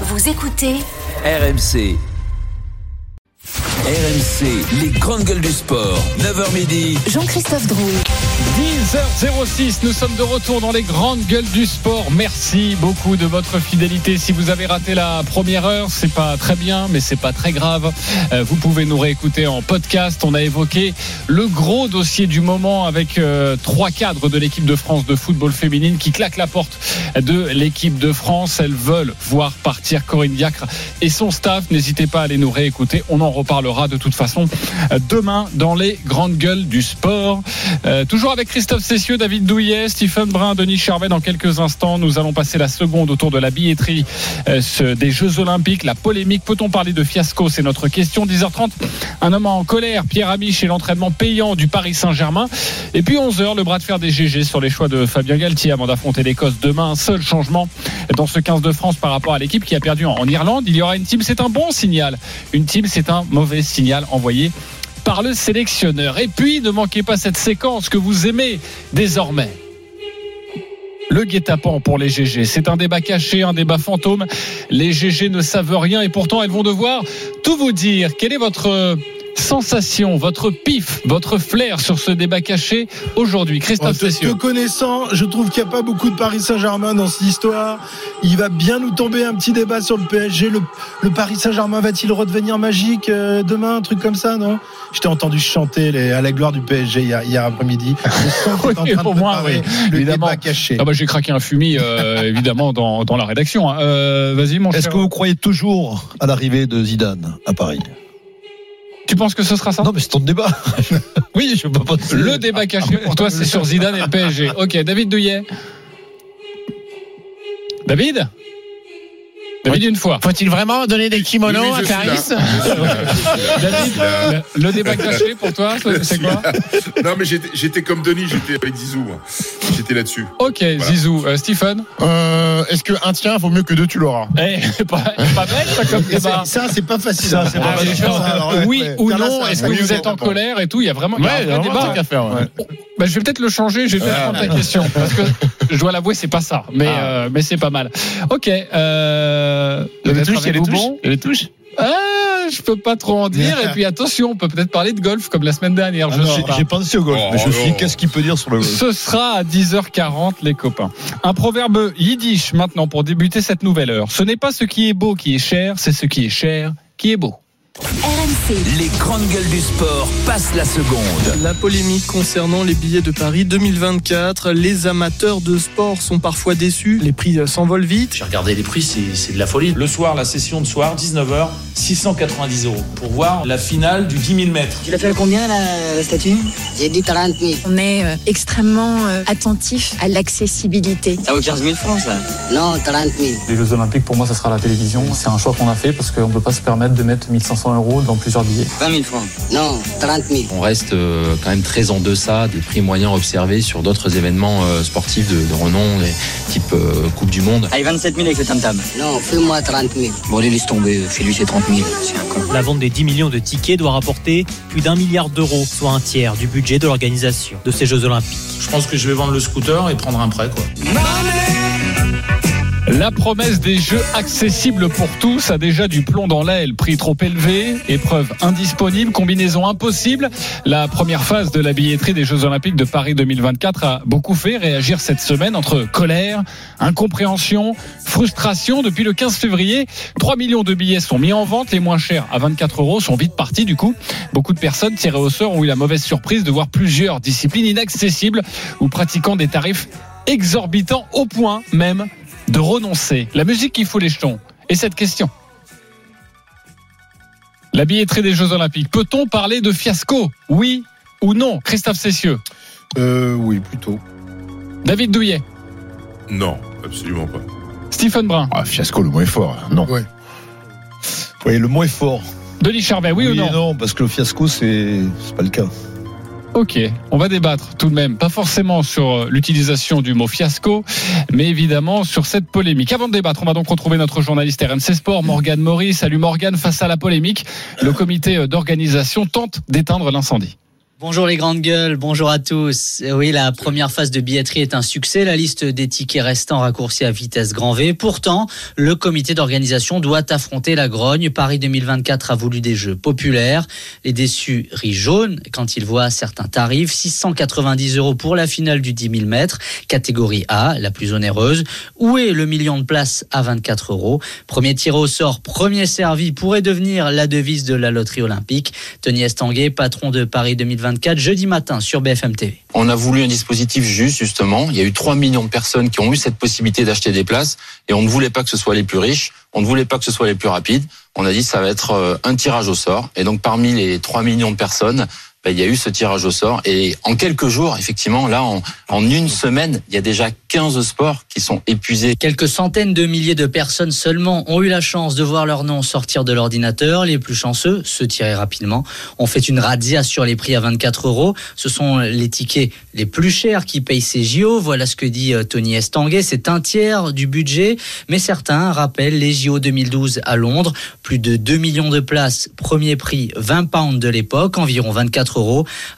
Vous écoutez RMC. RMC, les grandes gueules du sport. 9h midi. Jean-Christophe Drouet. 10h06, nous sommes de retour dans les grandes gueules du sport. Merci beaucoup de votre fidélité. Si vous avez raté la première heure, c'est pas très bien, mais c'est pas très grave. Euh, vous pouvez nous réécouter en podcast. On a évoqué le gros dossier du moment avec euh, trois cadres de l'équipe de France de football féminine qui claquent la porte de l'équipe de France. Elles veulent voir partir Corinne Diacre et son staff. N'hésitez pas à aller nous réécouter. On en reparlera de toute façon euh, demain dans les grandes gueules du sport. Euh, toujours avec Christophe Cessieux, David Douillet, Stephen Brun, Denis Charvet. Dans quelques instants, nous allons passer la seconde autour de la billetterie euh, des Jeux Olympiques. La polémique, peut-on parler de fiasco? C'est notre question. 10h30, un homme en colère, Pierre Amiche et l'entraînement payant du Paris Saint-Germain. Et puis 11h, le bras de fer des GG sur les choix de Fabien Galtier avant d'affronter l'Écosse demain. Un seul changement dans ce 15 de France par rapport à l'équipe qui a perdu en Irlande. Il y aura une team, c'est un bon signal. Une team, c'est un mauvais signal envoyé par le sélectionneur. Et puis, ne manquez pas cette séquence que vous aimez désormais. Le guet-apens pour les GG. C'est un débat caché, un débat fantôme. Les GG ne savent rien et pourtant elles vont devoir tout vous dire. Quelle est votre sensation, votre pif, votre flair sur ce débat caché aujourd'hui Christophe te, te connaissant, je trouve qu'il n'y a pas beaucoup de Paris Saint-Germain dans cette histoire. Il va bien nous tomber un petit débat sur le PSG. Le, le Paris Saint-Germain va-t-il redevenir magique euh, demain Un truc comme ça, non? Je t'ai entendu chanter les, à la gloire du PSG hier, hier après-midi. Oui, moins, préparer oui, le évidemment. débat caché. Ah bah j'ai craqué un fumier euh, évidemment dans, dans la rédaction. hein. Euh, Vas-y mon Est-ce que vous croyez toujours à l'arrivée de Zidane à Paris? Tu penses que ce sera ça? Non, mais c'est ton débat. oui, je peux pas. te- Le débat caché pour toi, c'est sur Zidane et le PSG. Ok, David Douillet. David? David, une fois. Faut-il vraiment donner des kimonos Oui, oui, à Paris David, le, le débat caché pour toi, c'est quoi Non, mais j'étais comme Denis, j'étais avec Zizou. J'étais là-dessus. Ok, Zizou. Euh, Stephen euh, Est-ce qu'un tien vaut mieux que deux tu l'auras? Eh, pas, pas bête, ça, comme débat. c'est- Ça, c'est pas facile. Ça, c'est pas Ah, facile. les gens, Ça, alors, ouais, oui ouais. ou non Est-ce que vous êtes en colère et tout Il y a vraiment, un vrai débat. à faire. ouais. Bah, je vais peut-être le changer. Je vais peut-être prendre ta question parce que je dois l'avouer, c'est pas ça, mais Ah. euh, mais c'est pas mal. Ok. Euh, Il y a peut-être touches, il y a avec touches. Boubon. Il y a des touches. Ah, je peux pas trop en dire. Et puis attention, on peut peut-être parler de golf comme la semaine dernière. Ah J'ai j'ai pensé au golf, Oh, mais je me suis dit, non. qu'est-ce qu'il peut dire sur le golf Ce sera à 10h40, les copains. Un proverbe yiddish maintenant pour débuter cette nouvelle heure. Ce n'est pas ce qui est beau qui est cher, c'est ce qui est cher qui est beau. RMC. Les grandes gueules du sport passent la seconde. La polémique concernant les billets de Paris 2024. Les amateurs de sport sont parfois déçus. Les prix euh, s'envolent vite. J'ai regardé les prix, c'est c'est de la folie. Le soir, la session de soir, 19h, 690 euros. Pour voir la finale du 10 000 mètres. Tu l'as fait à combien la, la statue? J'ai dit 30 000. On est euh, extrêmement euh, attentif à l'accessibilité. Ça vaut 15 000 francs ça? Non, 30 000. Les Jeux Olympiques, pour moi, ça sera la télévision. C'est un choix qu'on a fait parce qu'on ne peut pas se permettre de mettre 1500 euros dans plusieurs billets. 20 000 francs. Non, 30 000. On reste euh, quand même très en deçà des prix moyens observés sur d'autres événements euh, sportifs de, de renom, les- type euh, Coupe du Monde. Allez, 27 000 avec le tam-tam. Non, fais-moi 30 000. Bon, allez, laisse tomber. Fais-lui ses 30 000. C'est un con. La vente des 10 millions de tickets doit rapporter plus d'un milliard d'euros, soit un tiers du budget de l'organisation de ces Jeux Olympiques. Je pense que je vais vendre le scooter et prendre un prêt. Quoi. La promesse des jeux accessibles pour tous a déjà du plomb dans l'aile. Prix trop élevé, épreuve indisponible, combinaison impossible. La première phase de la billetterie des Jeux Olympiques de Paris 2024 a beaucoup fait réagir cette semaine entre colère, incompréhension, frustration. Depuis le 15 février, 3 millions de billets sont mis en vente. Les moins chers, à 24 euros, sont vite partis. Du coup, beaucoup de personnes tirées au sort ont eu la mauvaise surprise de voir plusieurs disciplines inaccessibles ou pratiquant des tarifs exorbitants au point même de renoncer. La musique qui fout les jetons. Et cette question. La billetterie des Jeux Olympiques. Peut-on parler de fiasco? Oui ou non? Christophe Cessieux. Euh, oui, plutôt. David Douillet. Non, absolument pas. Stephen Brun. Ah, fiasco, le mot est fort. hein. Non. Ouais. Oui, le mot est fort. Denis Charvet, oui, ou et non? non, parce que le fiasco, c'est c'est pas le cas. Ok, on va débattre tout de même, pas forcément sur euh, l'utilisation du mot fiasco, mais évidemment sur cette polémique. Avant de débattre, on va donc retrouver notre journaliste RMC Sport, Morgane Maurice. Salut Morgane, face à la polémique, le comité euh, d'organisation tente d'éteindre l'incendie. Bonjour les grandes gueules, bonjour à tous. Oui, la première phase de billetterie est un succès. La liste des tickets restants raccourcie à vitesse grand V. Pourtant, le comité d'organisation doit affronter la grogne. Paris 2024 a voulu des jeux populaires. Les déçus rient jaune quand ils voient certains tarifs. 690 euros pour la finale du 10 000 mètres, catégorie A, la plus onéreuse. Où est le million de places à 24 euros? Premier tiré au sort, premier servi pourrait devenir la devise de la loterie olympique. Tony Estanguet, patron de Paris 2024, jeudi matin sur BFM TV. On a voulu un dispositif juste, justement. Il y a eu 3 millions de personnes qui ont eu cette possibilité d'acheter des places et on ne voulait pas que ce soit les plus riches, on ne voulait pas que ce soit les plus rapides. On a dit ça va être euh, un tirage au sort. Et donc parmi les 3 millions de personnes, ben, il y a eu ce tirage au sort. Et en quelques jours, effectivement, là, en, une semaine, il y a déjà 15 sports qui sont épuisés. Quelques centaines de milliers de personnes seulement ont eu la chance de voir leur nom sortir de l'ordinateur. Les plus chanceux, ceux tirés rapidement, ont fait une razzia sur les prix à 24 euros. Ce sont les tickets les plus chers qui payent ces JO. Voilà ce que dit euh, Tony Estanguet. C'est un tiers du budget. Mais certains rappellent les JO 2012 à Londres. Plus de 2 millions de places. Premier prix 20 pounds de l'époque, environ 24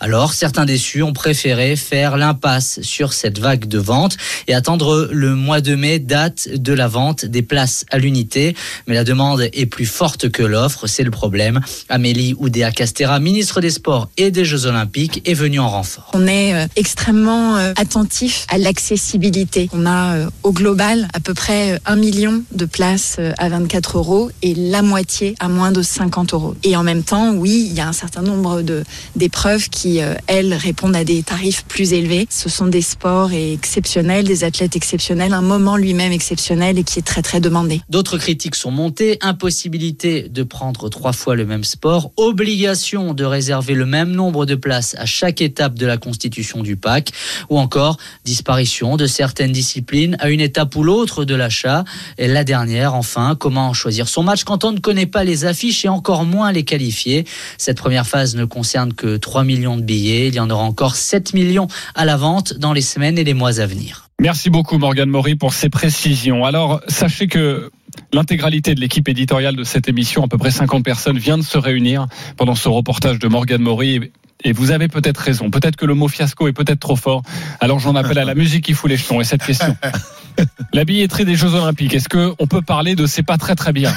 Alors, certains déçus ont préféré faire l'impasse sur cette vague de vente et attendre le mois de mai, date de la vente des places à l'unité. Mais la demande est plus forte que l'offre, c'est le problème. Amélie Oudéa Castera, ministre des Sports et des Jeux Olympiques, est venue en renfort. On est euh, extrêmement euh, attentif à l'accessibilité. On a euh, au global à peu près euh, un million de places à 24 euros et la moitié à moins de 50 euros. Et en même temps, oui, il y a un certain nombre de d'épreuves qui, euh, elles, répondent à des tarifs plus élevés. Ce sont des sports exceptionnels, des athlètes exceptionnels, un moment lui-même exceptionnel et qui est très très demandé. D'autres critiques sont montées. Impossibilité de prendre trois fois le même sport. Obligation de réserver le même nombre de places à chaque étape de la constitution du PAC. Ou encore disparition de certaines disciplines à une étape ou l'autre de l'achat. Et la dernière, enfin, comment choisir son match quand on ne connaît pas les affiches et encore moins les qualifiés. Cette première phase ne concerne que 3 millions de billets. Il y en aura encore 7 millions à la vente dans les semaines et les mois à venir. Merci beaucoup Morgane Maury pour ces précisions. Alors, sachez que l'intégralité de l'équipe éditoriale de cette émission, à peu près 50 personnes, vient de se réunir pendant ce reportage de Morgane Maury. Et vous avez peut-être raison. Peut-être que le mot fiasco est peut-être trop fort. Alors j'en appelle à la musique qui fout les jetons. Et cette question. La billetterie des Jeux Olympiques, est-ce qu'on peut parler de c'est pas très très bien?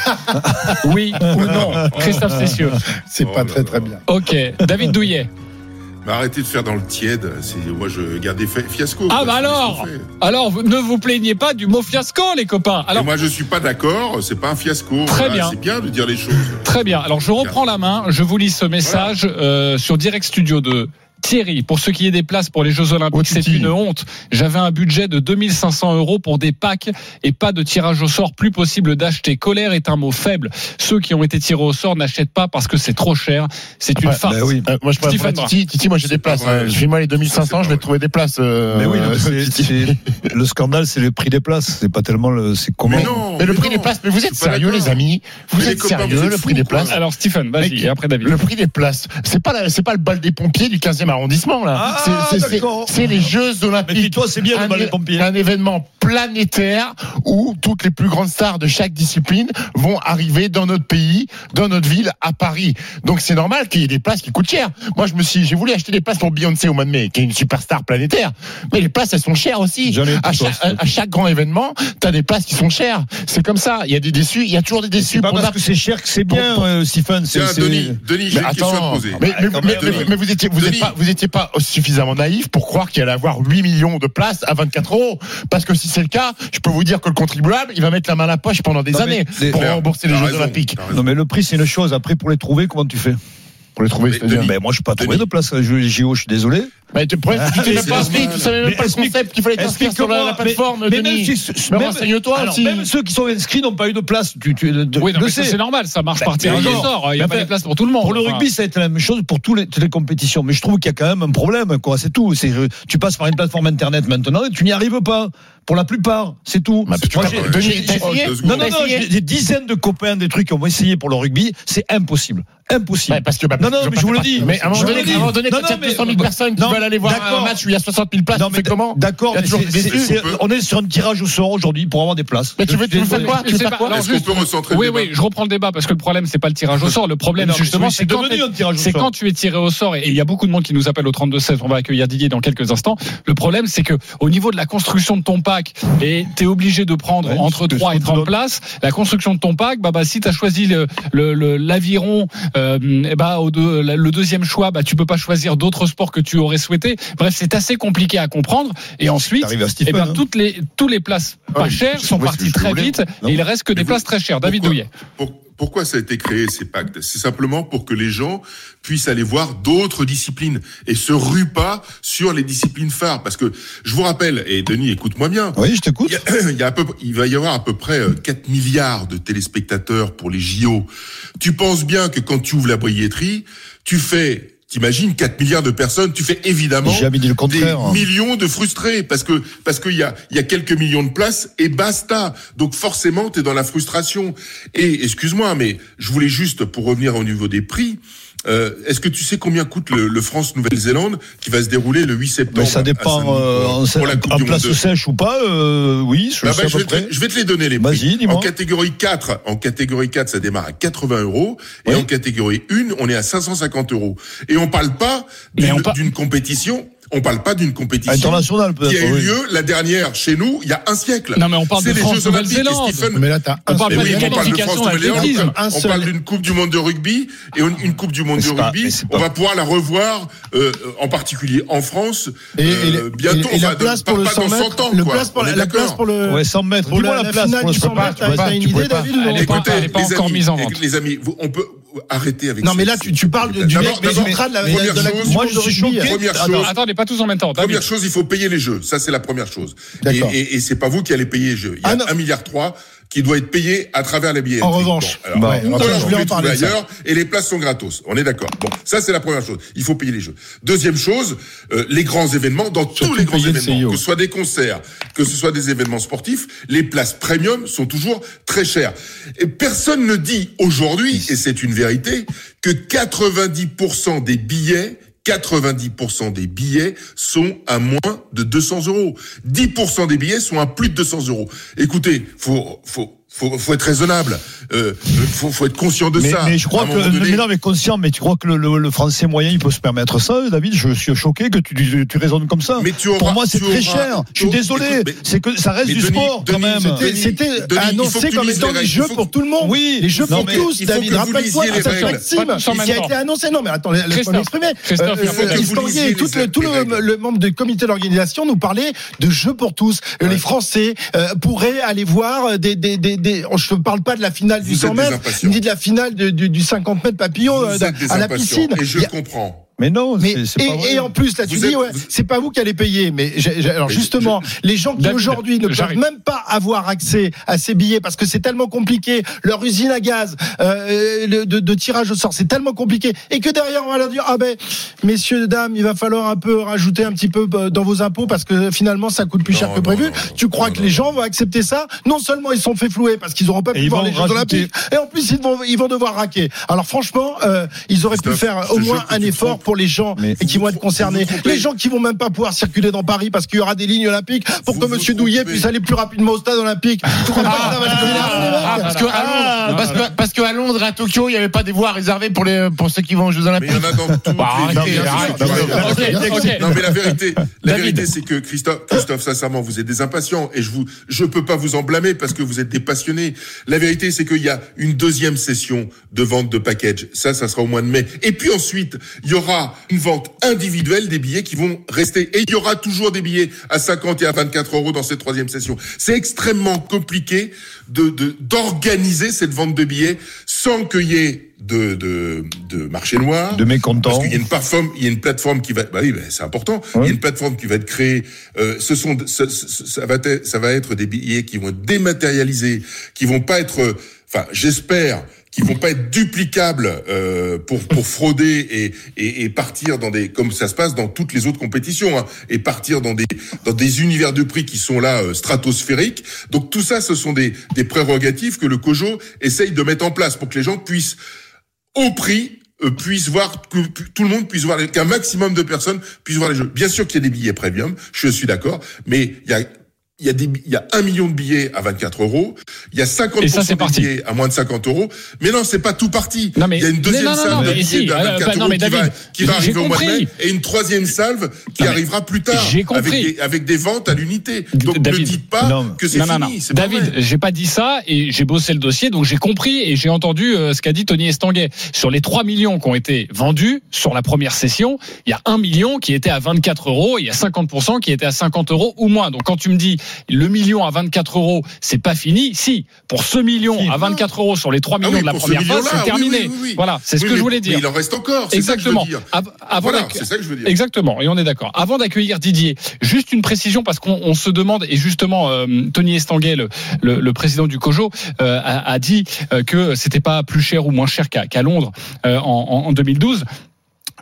Oui ou non? Christophe Cessieux. C'est pas très très bien. Ok. David Douillet. Mais arrêtez de faire dans le tiède. C'est moi je gardais fiasco. Ah bah alors. Alors ne vous plaignez pas du mot fiasco les copains. Et moi je suis pas d'accord. C'est pas un fiasco. Très Voilà, bien. C'est bien de dire les choses. Très bien. Alors je reprends la main. Je vous lis ce message euh, sur Direct Studio de Thierry. Pour ce qui est des places pour les Jeux Olympiques, c'est une honte. J'avais un budget de 2500 euros pour des packs et pas de tirage au sort plus possible d'acheter. Colère est un mot faible. Ceux qui ont été tirés au sort n'achètent pas parce que c'est trop cher. C'est une farce. bah oui. Euh, moi, je. Titi. Titi, moi, j'ai des places. hein. Fais-moi les 2500, je vais trouver des places. euh, Mais oui, le scandale, c'est le prix des places. C'est pas tellement le, c'est comment. Mais non. Mais le prix des places, mais vous Je êtes suis sérieux, les amis? Vous êtes sérieux, le prix des places? Alors Stephen, vas-y, et après David. Le prix des places, c'est pas c'est pas le bal des pompiers du 15e arrondissement là. Ah, C'est- les Jeux Mais Olympiques. dis-toi, c'est bien le un, bal des pompiers. un événement planétaire où toutes les plus grandes stars de chaque discipline vont arriver dans notre pays, dans notre ville, à Paris. Donc c'est normal qu'il y ait des places qui coûtent cher. Moi, je me suis, j'ai voulu acheter des places pour Beyoncé au mois de mai, qui est une superstar planétaire. Mais les places, elles sont chères aussi. J'en ai À chaque, à, à chaque grand événement, t'as des places qui sont chères. C'est comme ça. Il y a des déçus, il y a toujours des déçus. C'est pas pour parce que c'est cher que c'est bien, pour- euh, Stephen. C'est, Denis, Denis, j'ai mais une question à te attends, poser. mais, mais- Denis. vous étiez, vous êtes pas, vous étiez pas suffisamment naïf pour croire qu'il allait avoir 8 millions de places à 24 euros. Parce que si c'est le cas, je peux vous dire que le contribuable, il va mettre la main à la poche pendant des Non, mais années les- pour rembourser les Jeux raison, Olympiques. Non, mais le prix, c'est une chose. Après, pour les trouver, comment tu fais? Pour les trouver, Mais c'est-à-dire. Denis, Ben, moi, je suis pas trouvé Denis. de place à jouer les JO, je suis désolé. Mais tu t'es même pas inscrit, tu savais même pas le concept qu'il fallait t'inscrire sur la, la plateforme, mais, même, renseigne-toi même ceux qui sont inscrits n'ont pas eu de place. Tu, Oui, c'est normal, ça marche Ben, par sort. Il n'y a pas de place pour tout le monde. Pour le rugby, ça a été la même chose pour toutes les compétitions. Mais je trouve qu'il y a quand même un problème, quoi. C'est tout. C'est, euh, tu passes par une plateforme internet maintenant et tu n'y arrives pas. Pour la plupart, c'est tout. Bah, Moi, j'ai- deux non, non, non, j'ai des dizaines de copains, des trucs qui ont essayé pour le rugby. C'est impossible. Impossible. Ouais, parce que, bah, non, non, je mais je vous le dis. Mais à un moment Je vous donné, quand il y a non, mais- 200 000 personnes qui non, veulent veulent aller voir un D'accord. match où il y a 60 000 places, Non, tu mais fais comment D'accord, on est sur un tirage au sort aujourd'hui pour avoir des places. Mais tu veux, tu faire quoi Est-ce qu'on peut recentrer le Oui, débat oui, je reprends le débat parce que le problème, c'est pas le tirage au sort. Le problème, justement, c'est quand, devenu un tirage au c'est sort. quand tu es tiré au sort. Et il y a beaucoup de monde qui nous appelle au 32-16. On va accueillir Didier dans quelques instants. Le problème, c'est que au niveau de la construction de ton pack, et tu es obligé de prendre Ouais, entre c'est ce 3 et qu'on te 30 donne. places, la construction de ton pack, bah, bah, si tu as choisi le, le, le- l'aviron, euh, eh bah, au deux- le deuxième choix, bah, tu peux pas choisir d'autres sports que tu aurais souhaité. Bref, c'est assez compliqué à comprendre. Et ensuite, eh ben, hein. toutes les, tous les places pas Ouais, chères sont parties très voulais. vite Non. et il reste que des vous- places très chères. David Pourquoi- Douillet. pour- pourquoi ça a été créé, ces pactes? C'est simplement pour que les gens puissent aller voir d'autres disciplines et se ruent pas sur les disciplines phares. Parce que je vous rappelle, et Denis, écoute-moi bien, Oui, je t'écoute. il, y a, il, y a à peu- il va y avoir à peu près euh, 4 milliards de téléspectateurs pour les JO. Tu penses bien que quand tu ouvres la billetterie, tu fais... T'imagines 4 milliards de personnes, tu fais évidemment dit le des hein. millions de frustrés parce que parce qu'il y a il y a quelques millions de places et basta. Donc forcément, tu es dans la frustration. Et excuse-moi, mais je voulais juste pour revenir au niveau des prix. Euh, Est-ce que tu sais combien coûte le, le France-Nouvelle-Zélande qui va se dérouler le 8 septembre Mais ça dépend euh, en, pour la Coupe en du Monde place de- sèche ou pas. euh, oui, je bah, sais bah, je, vais te, les- je vais te les donner les prix. En catégorie 4, en catégorie 4, ça démarre à 80 euros et en catégorie 1, on est à 550 euros. Et on parle pas par- d'une compétition. On parle pas d'une compétition International qui a eu oui. lieu la dernière chez nous il y a un siècle. Non, mais on parle C'est de les France Jeux Olympiques. Stephen- Mais là, t'as On parle mais pas oui, de on parle de France Nouvelle-Zélande. On parle d'une Coupe du Monde de rugby et une, une Coupe du Monde de pas- rugby. on va pouvoir la revoir, euh, en particulier en France, Et, et, euh, bientôt. et, et la place pas- pour le pas 100 dans mètres, 100 ans, le quoi. place pour On la, est la d'accord. place pour le Ouais, 100 mètres. pour Dis-moi la, la la place. finale moi, du je peux 100 pas. mètres. T'as une idée, peux pas. David Elle est pas- encore amis, mise en vente. les amis, on peut arrêter avec Non, mais là, tu, tu parles du mec, de la, première de la chose, moi, je suis choqué. Première Attends, chose, Attendez, pas tous en même temps. Première chose, il faut payer les jeux. Ça, c'est la première chose. Et, et, et c'est pas vous qui allez payer les jeux. Il y a Ah, un milliard trois qui doit être payé à travers les billets. En revanche. alors, on je voulais en parler ailleurs et les places sont gratos. On est d'accord. Bon, ça c'est la première chose. Il faut payer les jeux. Deuxième chose, euh, les grands événements, dans tous les grands le événements, CIO. que ce soit des concerts, que ce soit des événements sportifs, les places premium sont toujours très chères. Et personne ne dit aujourd'hui, et c'est une vérité, que 90% des billets 90% des billets sont à moins de 200 euros. 10% des billets sont à plus de 200 euros. Écoutez, faut, faut, faut, faut être raisonnable. Euh, faut, faut être conscient de mais, ça. mais je crois que moment donné- mais non mais conscient mais tu crois que le, le, le français moyen il peut se permettre ça David? Je suis choqué que tu, tu, tu raisonnes comme ça Mais tu auras- pour moi c'est très auras- cher je suis désolé c'est que ça reste mais du Denis, sport quand même c'était- annoncé comme étant les des jeux pour tout le monde. Oui, les jeux non, pour tous, David. Rappelle-toi cette maxime qui a été annoncé. Non, mais attends, laisse-moi m'exprimer. Christophe, tout, le, tout le, membre du comité d'organisation nous parlait de jeux pour tous. Les Français euh, pourraient aller voir des, des, des. Je ne parle pas de la finale du Vous 100 êtes des mètres, ni de la finale de- du, du 50 mètres papillon euh, à la piscine. Et je a- comprends. Mais non mais, c'est- c'est et, pas vrai. et en plus, là, tu Vous dis, êtes- ouais, vous- c'est pas vous qui allez payer. Mais j'ai- j'ai- alors Mais justement, les gens qui David, aujourd'hui ne peuvent même pas avoir accès à ces billets parce que c'est tellement compliqué, leur usine à gaz euh, le- de, de tirage au sort, c'est tellement compliqué, et que derrière on va leur dire, ah ben, messieurs, dames, il va falloir un peu rajouter un petit peu euh, dans vos impôts parce que finalement ça coûte plus Non, cher que non, prévu. non, non, tu crois non, que non, les gens vont accepter ça? Non seulement ils sont fait flouer parce qu'ils n'auront pas pu voir les Jeux Olympiques, et en plus ils vont, ils vont devoir raquer. Alors franchement, euh, ils auraient pu faire au moins un effort. Pour les gens Mais et qui vont être concernés. Les gens qui vont même pas pouvoir circuler dans Paris parce qu'il y aura des lignes olympiques pour Vous que vous Monsieur Douillet puisse aller plus rapidement au stade olympique. Main, les mecs Parce que, à Londres, à Londres et à Tokyo, il n'y avait pas des voies réservées pour, les, pour ceux qui vont aux Jeux Mais Olympiques. il y en a dans toutes Bah, les arrêtez, arrêtez. Ok, ok. Non mais la vérité, la vérité c'est que Christophe, Christophe, sincèrement, vous êtes des impatients et je vous, je peux pas vous en blâmer parce que vous êtes des passionnés. La vérité c'est qu'il y a une deuxième session de vente de package. Ça, ça sera au mois de mai. Et puis ensuite, il y aura une vente individuelle des billets qui vont rester. Et il y aura toujours des billets à 50 et à 24 euros dans cette troisième session. C'est extrêmement compliqué de de- d'organiser cette vente de billets sans qu'il y ait de, de, de marché noir. de mécontents Parce qu'il y a une plateforme, il y a une plateforme qui va, bah oui, bah, c'est important. Il y a une plateforme qui va être créée. Euh, ce sont, ce- ce- ça va être, ça va être des billets qui vont être dématérialisés, qui vont pas être, euh, enfin, j'espère, qui vont pas être duplicables euh, pour pour frauder et, et et partir dans des, comme ça se passe dans toutes les autres compétitions, hein, et partir dans des dans des univers de prix qui sont là euh, stratosphériques. Donc tout ça, ce sont des des prérogatives que le COJO essaye de mettre en place pour que les gens puissent au prix euh, puisse voir que tout le monde puisse voir qu'un maximum de personnes puissent voir les jeux. Bien sûr qu'il y a des billets premium, je suis d'accord, mais il y a il y a des il y a un million de billets à 24 euros, il y a 50% Et ça, c'est des parti. billets à moins de 50 euros, mais non c'est pas tout parti. Non, mais- il y a une deuxième non, non, salve de billets si, de euh, 24 bah, euros mais qui va qui va arriver au mois de compris. mai et une troisième salve qui arrivera plus tard avec compris. des avec des ventes à l'unité. Donc David. ne dites pas que c'est fini, David, j'ai pas dit ça et j'ai bossé le dossier, donc j'ai compris et j'ai entendu euh, ce qu'a dit Tony Estanguet. Sur les 3 millions qui ont été vendus sur la première session, il y a 1 million qui était à 24 euros et il y a 50% qui était à 50 euros ou moins. Donc quand tu me dis le million à 24 euros, c'est pas fini. Si, pour ce million Si. à 24 euros sur les 3 Ah millions oui, de la première phase, c'est terminé. oui, oui, oui. Voilà, c'est ce que je voulais dire. Mais il en reste encore, c'est ça que je Exactement. Voilà, c'est ça que je veux dire. Exactement, et on est d'accord. Avant d'accueillir Didier, juste une précision parce qu'on on se demande et justement euh, Tony Estanguet, le, le- le président du COJO, euh, a, a dit euh, que c'était pas plus cher ou moins cher qu'à Londres euh, en 2012.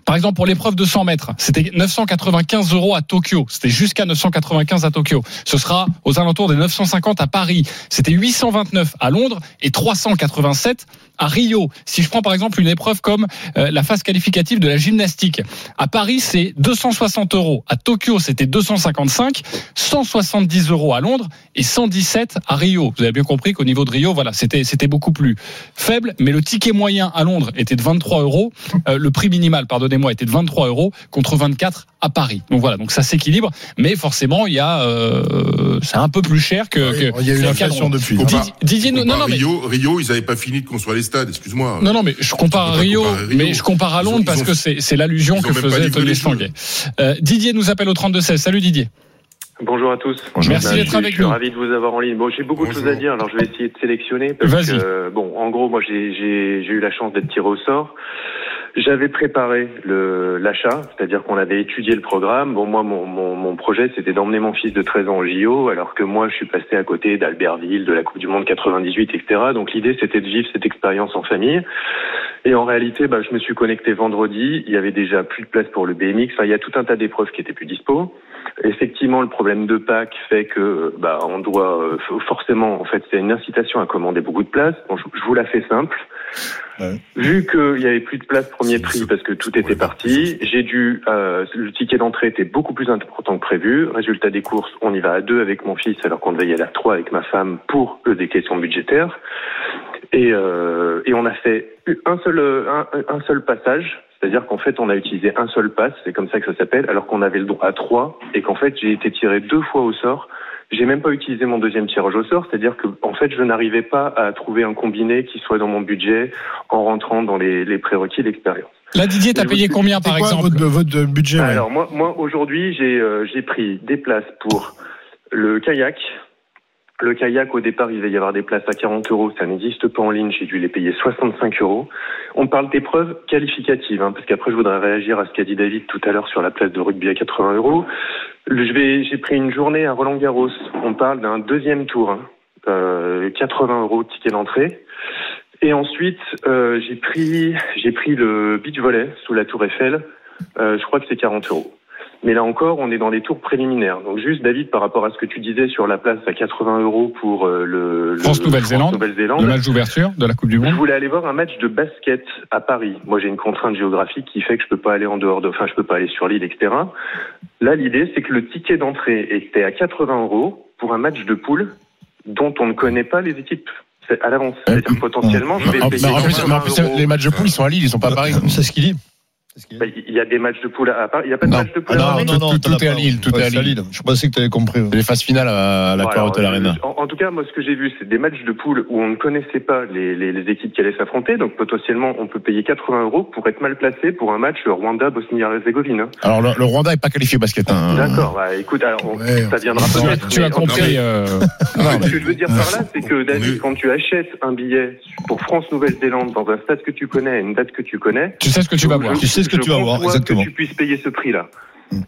Par exemple, pour l'épreuve de 100 mètres, c'était 995 euros à Tokyo. C'était jusqu'à 995 à Tokyo. Ce sera aux alentours des 950 à Paris. C'était 829 à Londres et 387 à Rio. Si je prends par exemple une épreuve comme euh, la phase qualificative de la gymnastique, à Paris c'est 260 euros. À Tokyo c'était 255, 170 euros à Londres et 117 à Rio. Vous avez bien compris qu'au niveau de Rio, voilà, c'était c'était beaucoup plus faible. Mais le ticket moyen à Londres était de 23 euros. Euh, le prix minimal, pardonnez-moi, était de 23 euros contre 24 à Paris. Donc voilà, donc ça s'équilibre. Mais forcément, il y a, euh, c'est un peu plus cher que. Ouais, que il y a eu l'inflation depuis. Didier, Didier, non, non, mais Rio, Rio, ils n'avaient pas fini de construire les stades, excuse-moi. non, non, mais je compare à Rio, mais je compare à ont- Londres parce ont- que c'est c'est l'allusion que faisait Tony les Estanguet. Euh, Didier nous appelle au 32-16. Salut Didier. Bonjour à tous. Merci Ben, d'être je, avec je suis nous. ravi de vous avoir en ligne. Bon, j'ai beaucoup de Bonjour. choses à dire, alors je vais essayer de sélectionner. Parce Vas-y. que, bon, en gros, moi, j'ai j'ai- j'ai eu la chance d'être tiré au sort. J'avais préparé l'achat, c'est-à-dire qu'on avait étudié le programme. Bon, moi, mon, mon, mon projet, c'était d'emmener mon fils de 13 ans au JO, alors que moi, je suis passé à côté d'Albertville, de la Coupe du Monde 98, etc. Donc, l'idée, c'était de vivre cette expérience en famille. Et en réalité, bah, je me suis connecté vendredi. Il y avait déjà plus de place pour le BMX. Enfin, il y a tout un tas d'épreuves qui étaient plus dispo. Effectivement, le problème de Pâques fait que bah, on doit euh, forcément, en fait, c'est une incitation à commander beaucoup de places. Bon, je, je vous la fais simple. Ouais. Vu qu'il y avait plus de place premier prix parce que tout était parti, j'ai dû euh, le ticket d'entrée était beaucoup plus important que prévu. Résultat des courses, on y va à deux avec mon fils alors qu'on devait y aller à trois avec ma femme pour des questions budgétaires. Et, euh, et on a fait un seul un, un seul passage, c'est-à-dire qu'en fait on a utilisé un seul pass, c'est comme ça que ça s'appelle, alors qu'on avait le droit à trois et qu'en fait j'ai été tiré deux fois au sort. J'ai même pas utilisé mon deuxième tirage au sort, c'est-à-dire que en fait je n'arrivais pas à trouver un combiné qui soit dans mon budget en rentrant dans les, les prérequis d'expérience. Là, Didier, t'as payé combien par quoi exemple votre, votre budget ouais Alors moi, moi aujourd'hui, j'ai euh, j'ai pris des places pour le kayak. Le kayak, au départ, il va y avoir des places à 40 euros. Ça n'existe pas en ligne. J'ai dû les payer 65 euros. On parle d'épreuves qualificatives, hein, parce qu'après, je voudrais réagir à ce qu'a dit David tout à l'heure sur la place de rugby à 80 euros. J'ai pris une journée à Roland Garros. On parle d'un deuxième tour, hein, euh, 80 euros ticket d'entrée. Et ensuite, euh, j'ai pris, j'ai pris le beach volley sous la Tour Eiffel. Euh, je crois que c'est 40 euros. Mais là encore, on est dans des tours préliminaires. Donc juste, David, par rapport à ce que tu disais sur la place à 80 euros pour euh, le, le France-Nouvelle-Zélande, le match d'ouverture de la Coupe du je Monde. voulais aller voir un match de basket à Paris. Moi, j'ai une contrainte géographique qui fait que je peux pas aller en dehors de, enfin, je peux pas aller sur l'île, etc. Là, l'idée, c'est que le ticket d'entrée était à 80 euros pour un match de poule dont on ne connaît pas les équipes C'est à l'avance. Que potentiellement, je vais payer mais en plus, 80 mais en plus, euros. les matchs de poule, ils sont à Lille, ils sont pas à Paris. C'est ce qu'il dit. Bah, Il y a des matchs de poule à Paris. Il n'y a pas de Non. match de poule Ah à non, Paris non, non, tout, est à. Lille, tout Ouais, est à Lille. Je pensais que tu avais compris. Les phases finales à la Hotel euh, Arena. En, en tout cas, moi, ce que j'ai vu, c'est des matchs de poule où on ne connaissait pas les, les, les équipes qui allaient s'affronter. Donc, potentiellement, on peut payer 80 euros pour être mal placé pour un match Rwanda-Bosnie-Herzégovine. Alors, le, le Rwanda est pas qualifié au basket. Hein. D'accord. Bah, écoute, alors, on- Ouais, ça viendra Tu as- peut-être. tu as compris. euh, Ce que je veux dire par là, c'est que David, quand tu achètes un billet pour France-Nouvelle-Zélande dans un stade que tu connais, une date que tu connais, Tu sais ce que tu vas voir. Tu sais ce que tu vas voir, exactement. Que tu puisses payer ce prix-là.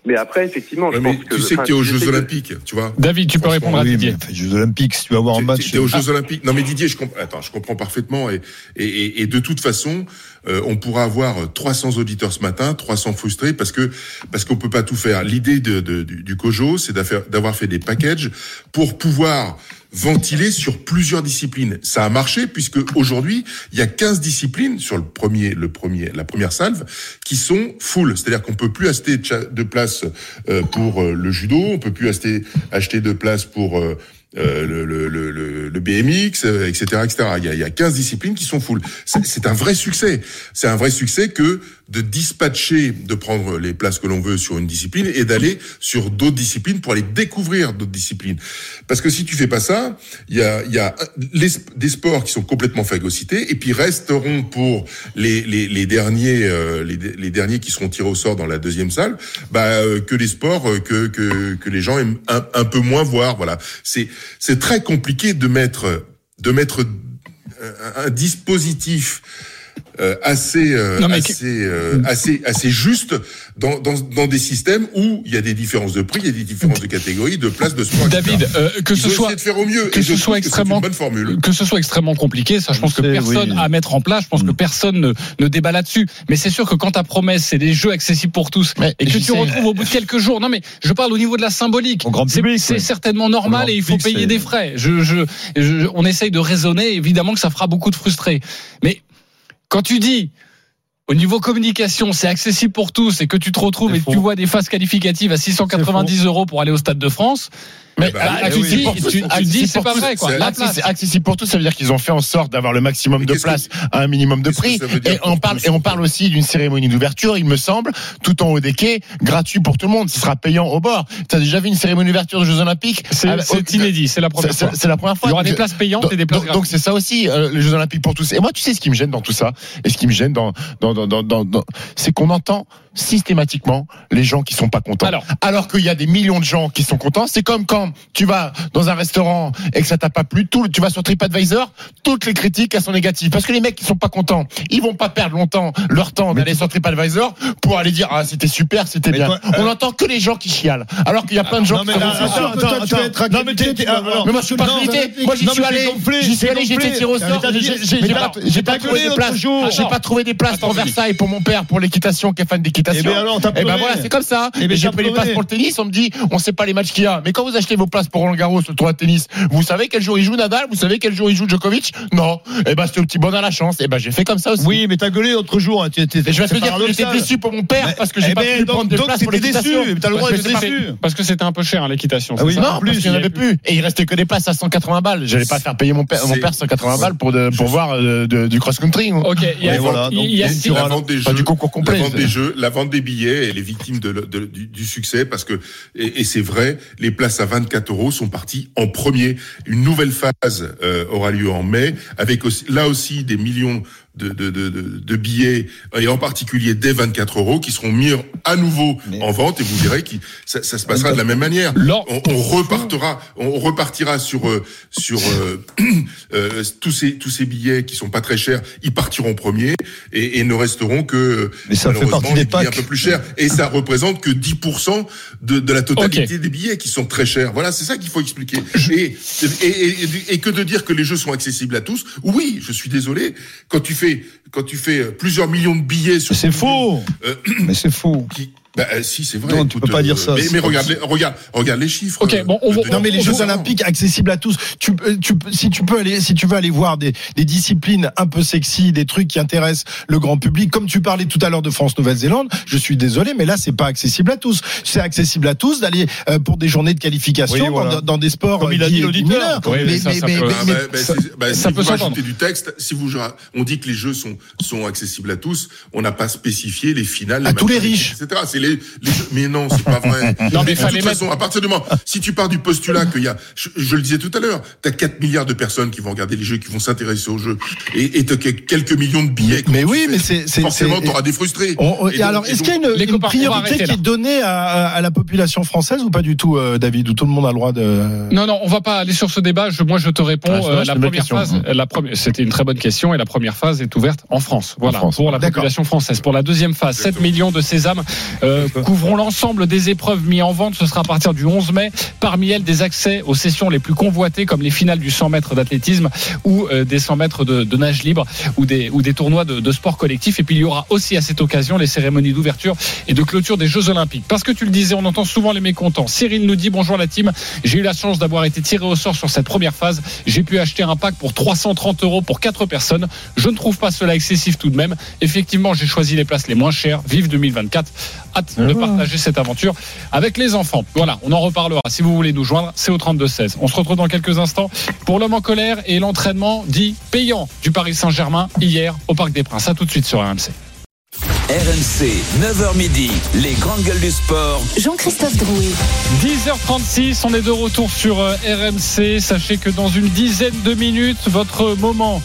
Mais après, effectivement, je Ouais, mais pense que tu sais que tu es aux je Jeux Olympiques, tu vois. David, tu peux répondre à Oui, Didier. mais enfin, Jeux Olympiques, si tu vas voir un match. tu es aux Jeux Olympiques. Non, mais Didier, je comprends. Attends, je comprends parfaitement. Et, et, et- et de toute façon, euh, on pourra avoir 300 auditeurs ce matin, 300 frustrés parce que parce qu'on peut pas tout faire. L'idée de, de- du, du COJO, c'est d'avoir fait des packages pour pouvoir ventilé sur plusieurs disciplines. Ça a marché puisque aujourd'hui, il y a 15 disciplines sur le premier, le premier, la première salve qui sont full. C'est-à-dire qu'on peut plus acheter de place euh, pour euh, le judo, on peut plus acheter, acheter de place pour euh, le, le, le, le- BMX, etc., etc. Il y, a, il y a 15 disciplines qui sont full. C'est un vrai succès. C'est un vrai succès que de dispatcher, de prendre les places que l'on veut sur une discipline et d'aller sur d'autres disciplines pour aller découvrir d'autres disciplines. Parce que si tu fais pas ça, il y a, y a des sports qui sont complètement phagocytés et puis resteront pour les, les, les derniers, euh, les, les derniers qui seront tirés au sort dans la deuxième salle, bah, euh, que les sports euh, que, que, que les gens aiment un, un peu moins voir. Voilà, c'est c'est très compliqué de mettre de mettre un, un dispositif euh, assez euh, Non, assez, euh, assez assez juste dans, dans dans des systèmes où il y a des différences de prix, il y a des différences de catégories, de places, de sport. David, euh, que ce soit essayé de faire au mieux, que et ce soit que extrêmement bonne que ce soit extrêmement compliqué, ça je pense que personne oui. à mettre en place, je pense que personne ne, ne débat là-dessus. Mais c'est sûr que quand ta promesse c'est des jeux accessibles pour tous Mais et que tu sais. retrouves au bout de quelques jours, non mais je parle au niveau de la symbolique. C'est- certainement normal et il faut payer des frais. Je, je, je- on essaye de raisonner, évidemment que ça fera beaucoup de frustrés. Mais quand tu dis au niveau communication, c'est accessible pour tous et que tu te retrouves et faux. tu vois des phases qualificatives à 690 euros pour aller au Stade de France, Mais bah, eh tu, oui. dis, pour tous, tu, tu accessible dis c'est pas tous, vrai quoi. La place. accessible pour tous, ça veut dire qu'ils ont fait en sorte d'avoir le maximum de qu'est-ce places à un minimum de que prix. Et on parle et on parle aussi d'une cérémonie d'ouverture, il me semble, tout en haut des quais, gratuit pour tout le monde. Ce sera payant au bord. Tu as déjà vu une cérémonie d'ouverture des Jeux Olympiques? C'est Avec- c'est inédit, c'est la première fois. C'est la première fois. Il y aura des places payantes donc- et des places donc- gratuites. Donc c'est ça aussi, euh, les Jeux Olympiques pour tous. Et moi, tu sais ce qui me gêne dans tout ça, et ce qui me gêne dans, dans, dans, dans, dans- dans- c'est qu'on entend systématiquement les gens qui sont pas contents. Alors. Alors, qu'il y a des millions de gens qui sont contents. C'est comme quand tu vas dans un restaurant et que ça t'a pas plu, tout, tu vas sur TripAdvisor, toutes les critiques elles sont négatives. Parce que les mecs qui sont pas contents, ils vont pas perdre longtemps leur temps d'aller sur TripAdvisor pour aller dire ah c'était super, c'était bien. toi, On entend que les gens qui chialent. Alors qu'il y a plein de gens Non, qui mais sont là, contents. attends, tu vas être. Non, mais alors, moi je suis pas mais- Moi j'y suis allé. J'y suis allé, j'ai été gonflé. tiré au sort. J'ai pas trouvé des places. J'ai pas trouvé des places pour Versailles pour mon père pour l'équitation qui est fan d'équitation. Eh ben alors, t'as Et ben pleuré. voilà, c'est comme ça. Eh ben, j'ai pris les places pour le tennis, on me dit on sait pas les matchs qu'il y a. Mais quand vous achetez vos places pour Roland Garros, le tournoi de tennis, vous savez quel jour il joue Nadal, vous savez quel jour il joue Djokovic? Non. Et ben c'est le petit bonheur à la chance. Et ben j'ai fait comme ça aussi. Oui, mais t'as gueulé l'autre jour. hein, tu- je vais te dire que j'étais déçu pour mon père parce que j'ai eh pas ben, pu prendre de donc place pour l'équitation. déçu, mais t'as le droit Parce d'être que c'était- déçu. Parce que c'était un peu cher hein, l'équitation. Ah oui, ça Non, parce plus, qu'il n'y en avait plus. Et il restait que des places à 180 balles. J'allais pas faire payer mon père, mon C'est- père 180 balles pour, de, pour voir euh, de- du cross-country. Ok, il y a, voilà, il y a tu la vente des pas jeux, du concours complet. la vente des jeux, la vente des billets, elle est victime de, du, succès parce que et, et c'est vrai, les places à 24 euros sont parties en premier. Une nouvelle phase euh, aura lieu en mai avec aussi, là aussi des millions de, de, de, de, de billets et en particulier des 24 euros qui seront mis à nouveau Mais- en vente et vous verrez que ça, ça se passera de la même manière. On, on repartira, on repartira sur euh, sur euh, euh, tous ces tous ces billets qui sont pas très chers, ils partiront premiers et, et ne resteront que Mais ça fait malheureusement, partie des les billets un peu plus chers et ça représente que 10% de, de la totalité des billets qui sont très chers. Voilà, c'est ça qu'il faut expliquer. Et, et, et, et que de dire que les jeux sont accessibles à tous Oui, je suis désolé. Quand tu fais quand tu fais plusieurs millions de billets sur C'est faux. euh, Mais c'est faux. qui, bah, euh, si c'est vrai. Non, tu peux pas dire ça, Mais, regarde, les, regarde, regarde les chiffres. Ok, euh, bon, on de- Non mais les On Jeux Olympiques accessibles à tous. Tu, peux- tu, peux- si tu peux aller, si tu veux aller voir des, des disciplines un peu sexy, des trucs qui intéressent le grand public, comme tu parlais tout à l'heure de France-Nouvelle-Zélande, je suis désolé, mais là c'est pas accessible à tous. C'est accessible à tous d'aller euh, pour des journées de qualification Oui, voilà. dans, dans des sports Comme il a euh, dit l'auditeur. Oui, mais mais, ça, mais, ça mais- peut- mais- ça- si- ça si peut vous s'entendre. rajoutez du texte, si vous on dit que les jeux sont sont accessibles à tous, on n'a pas spécifié les finales, À tous les riches. etc. C'est les, les jeux- mais non, c'est pas vrai. Non, mais de toute façon, à partir du moment, si tu pars du postulat qu'il y a, je, je le disais tout à l'heure, t'as 4 milliards de personnes qui vont regarder les jeux, qui vont s'intéresser aux jeux, et et t'as que- quelques millions de billets. mais oui, tu mais c'est c'est- forcément t'auras des frustrés. On- on- Et et donc- alors, est-ce qu'il y a une, une priorité qui là. est donnée à, à la population française ou pas du tout, euh, David, où tout le monde a le droit de Non, non, on va pas aller sur ce débat. Je, moi, je te réponds. Ah, euh, la première question. phase, la première, c'était une très bonne question et la première phase est ouverte en France. Voilà, France. pour la population française. Pour la deuxième phase, 7 Exactement. millions de sésames euh, euh, couvront l'ensemble des épreuves mises en vente. Ce sera à partir du 11 mai. Parmi elles, des accès aux sessions les plus convoitées, comme les finales du 100 mètres d'athlétisme ou euh, des 100 mètres de, de nage libre ou des, ou des tournois de, de sport collectif. Et puis il y aura aussi à cette occasion les cérémonies d'ouverture et de clôture des Jeux Olympiques. Parce que tu le disais, on entend souvent les mécontents. Cyril nous dit bonjour la team. J'ai eu la chance d'avoir été tiré au sort sur cette première phase. J'ai pu acheter un pack pour 330 euros pour 4 personnes. Je ne trouve pas cela excessif tout de même. Effectivement, j'ai choisi les places les moins chères. Vive 2024. Hâte de partager cette aventure avec les enfants. Voilà, on en reparlera. Si vous voulez nous joindre, c'est au 32-16. On se retrouve dans quelques instants pour l'homme en colère et l'entraînement dit payant du Paris Saint-Germain hier au Parc des Princes. À tout de suite sur RMC. RMC, 9h midi, les grandes gueules du sport. Jean-Christophe Drouet. 10h36, on est de retour sur euh, RMC. Sachez que dans une dizaine de minutes, votre moment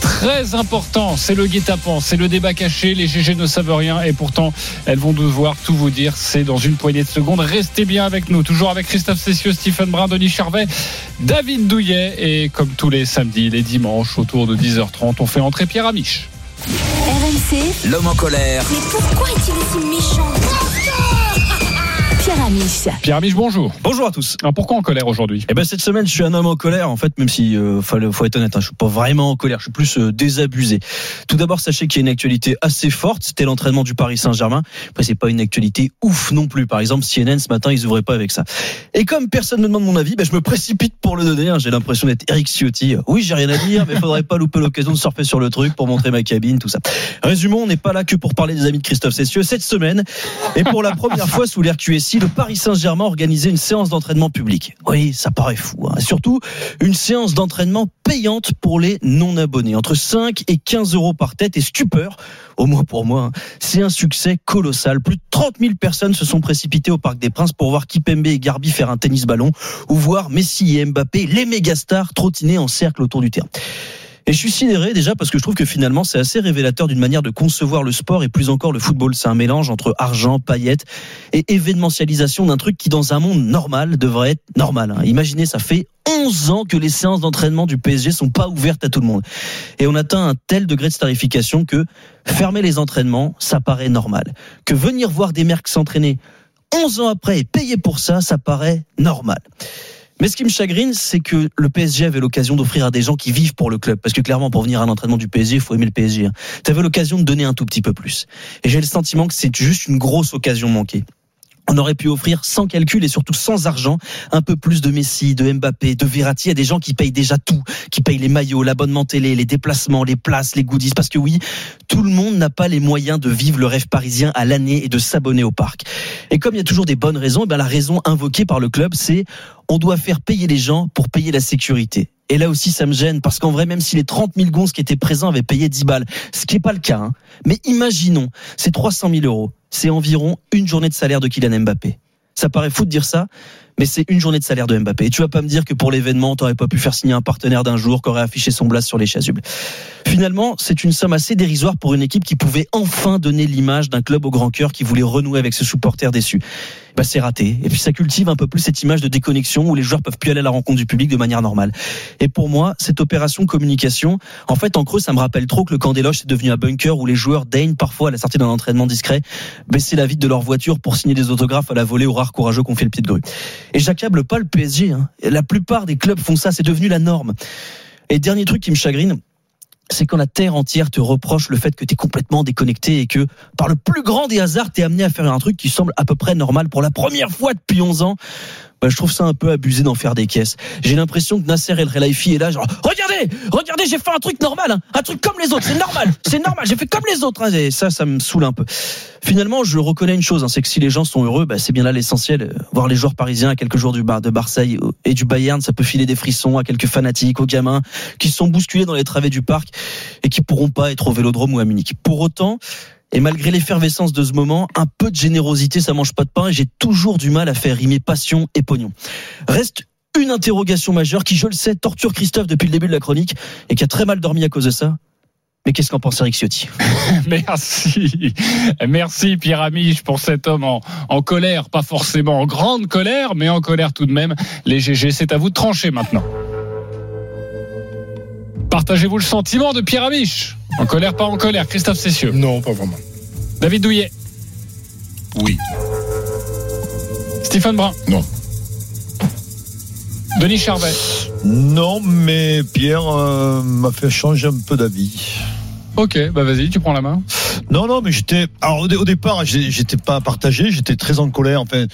très important, c'est le guet-apens, c'est le débat caché. Les GG ne savent rien et pourtant, elles vont devoir tout vous dire. C'est dans une poignée de secondes. Restez bien avec nous. Toujours avec Christophe Cessieux, Stephen Brun, Denis Charvet, David Douillet et comme tous les samedis, les dimanches, autour de 10h30, on fait entrer Pierre Amiche. RMC. L'homme en colère. Mais pourquoi est-il si méchant? Amiche. Pierre Amiche, bonjour. Bonjour à tous. Alors pourquoi en colère aujourd'hui? Eh ben cette semaine, je suis un homme en colère. En fait, même si euh, faut, faut être honnête, hein, je suis pas vraiment en colère. Je suis plus euh, désabusé. Tout d'abord, sachez qu'il y a une actualité assez forte. C'était l'entraînement du Paris Saint-Germain. Après, c'est pas une actualité ouf non plus. Par exemple, CNN ce matin, ils ouvraient pas avec ça. Et comme personne ne demande mon avis, ben, je me précipite pour le donner. hein. J'ai l'impression d'être Eric Ciotti. Oui, j'ai rien à dire, mais faudrait pas louper l'occasion de surfer sur le truc pour montrer ma cabine, tout ça. Résumons, on n'est pas là que pour parler des amis de Christophe Cessieux cette semaine. Et pour la première fois sous l'ère QSI, le Paris Saint-Germain organisé une séance d'entraînement public. Oui, ça paraît fou. hein. Surtout, une séance d'entraînement payante pour les non-abonnés. Entre 5 et 15 euros par tête et stupeur, au moins pour moi, hein, c'est un succès colossal. Plus de 30 000 personnes se sont précipitées au Parc des Princes pour voir Kipembe et Garbi faire un tennis-ballon ou voir Messi et Mbappé, les mégastars, trottiner en cercle autour du terrain. Et je suis sidéré déjà parce que je trouve que finalement c'est assez révélateur d'une manière de concevoir le sport et plus encore le football. C'est un mélange entre argent, paillettes et événementialisation d'un truc qui dans un monde normal devrait être normal. hein. Imaginez, ça fait 11 ans que les séances d'entraînement du PSG sont pas ouvertes à tout le monde. Et on atteint un tel degré de starification que fermer les entraînements, ça paraît normal. Que venir voir des mercs s'entraîner 11 ans après et payer pour ça, ça paraît normal. Mais ce qui me chagrine, c'est que le PSG avait l'occasion d'offrir à des gens qui vivent pour le club. Parce que clairement, pour venir à l'entraînement du PSG, il faut aimer le PSG. hein. Tu avais l'occasion de donner un tout petit peu plus. Et j'ai le sentiment que c'est juste une grosse occasion manquée. On aurait pu offrir sans calcul et surtout sans argent un peu plus de Messi, de Mbappé, de Verratti à des gens qui payent déjà tout, qui payent les maillots, l'abonnement télé, les déplacements, les places, les goodies. Parce que oui, tout le monde n'a pas les moyens de vivre le rêve parisien à l'année et de s'abonner au parc. Et comme il y a toujours des bonnes raisons, eh ben la raison invoquée par le club, c'est on doit faire payer les gens pour payer la sécurité. Et là aussi, ça me gêne parce qu'en vrai, même si les 30 000 gonzes qui étaient présents avaient payé 10 balles, ce qui n'est pas le cas, hein, mais imaginons, c'est 300 000 euros, c'est environ une journée de salaire de Kylian Mbappé. Ça paraît fou de dire ça, mais c'est une journée de salaire de Mbappé. Et tu vas pas me dire que pour l'événement, t'aurais pas pu faire signer un partenaire d'un jour qui aurait affiché son blast sur les chasubles. Finalement, c'est une somme assez dérisoire pour une équipe qui pouvait enfin donner l'image d'un club au grand cœur qui voulait renouer avec ses supporters déçus. C'est raté. Et puis ça cultive un peu plus cette image de déconnexion où les joueurs peuvent plus aller à la rencontre du public de manière normale. Et pour moi, cette opération communication, en fait, en creux, ça me rappelle trop que le camp des loges est devenu un bunker où les joueurs daignent parfois à la sortie d'un entraînement discret baisser la vitre de leur voiture pour signer des autographes à la volée aux rares courageux qu'on fait le pied de grue. Et j'accable pas le PSG. Hein. La plupart des clubs font ça, c'est devenu la norme. Et dernier truc qui me chagrine, c'est quand la terre entière te reproche le fait que tu es complètement déconnecté et que par le plus grand des hasards, tu es amené à faire un truc qui semble à peu près normal pour la première fois depuis 11 ans. Bah, je trouve ça un peu abusé d'en faire des caisses. J'ai l'impression que Nasser El Khelaifi est là, genre, regardez, regardez, j'ai fait un truc normal, hein, un truc comme les autres, c'est normal, c'est normal, j'ai fait comme les autres. hein, et ça, ça me saoule un peu. Finalement, je reconnais une chose, hein, c'est que si les gens sont heureux, bah, c'est bien là l'essentiel. Voir les joueurs parisiens à quelques jours du bar de Marseille et du Bayern, ça peut filer des frissons à quelques fanatiques, aux gamins qui sont bousculés dans les travées du parc et qui pourront pas être au Vélodrome ou à Munich. Pour autant, et malgré l'effervescence de ce moment, un peu de générosité, ça mange pas de pain et j'ai toujours du mal à faire rimer passion et pognon. Reste une interrogation majeure qui, je le sais, torture Christophe depuis le début de la chronique et qui a très mal dormi à cause de ça. Mais qu'est-ce qu'en pense Eric Ciotti? Merci. Merci Pierre Amiche pour cet homme en, en colère, pas forcément en grande colère, mais en colère tout de même. Les GG, c'est à vous de trancher maintenant. Partagez-vous le sentiment de Pierre Amiche? En colère, pas en colère. Christophe Cessieux. Non, pas vraiment. David Douillet. Oui. Stéphane Brun. Non. Denis Charvet. Non, mais Pierre euh, m'a fait changer un peu d'avis. Ok, bah vas-y, tu prends la main. Non, non, mais j'étais. Alors au, dé- au départ, j'étais pas partagé, j'étais très en colère. Enfin,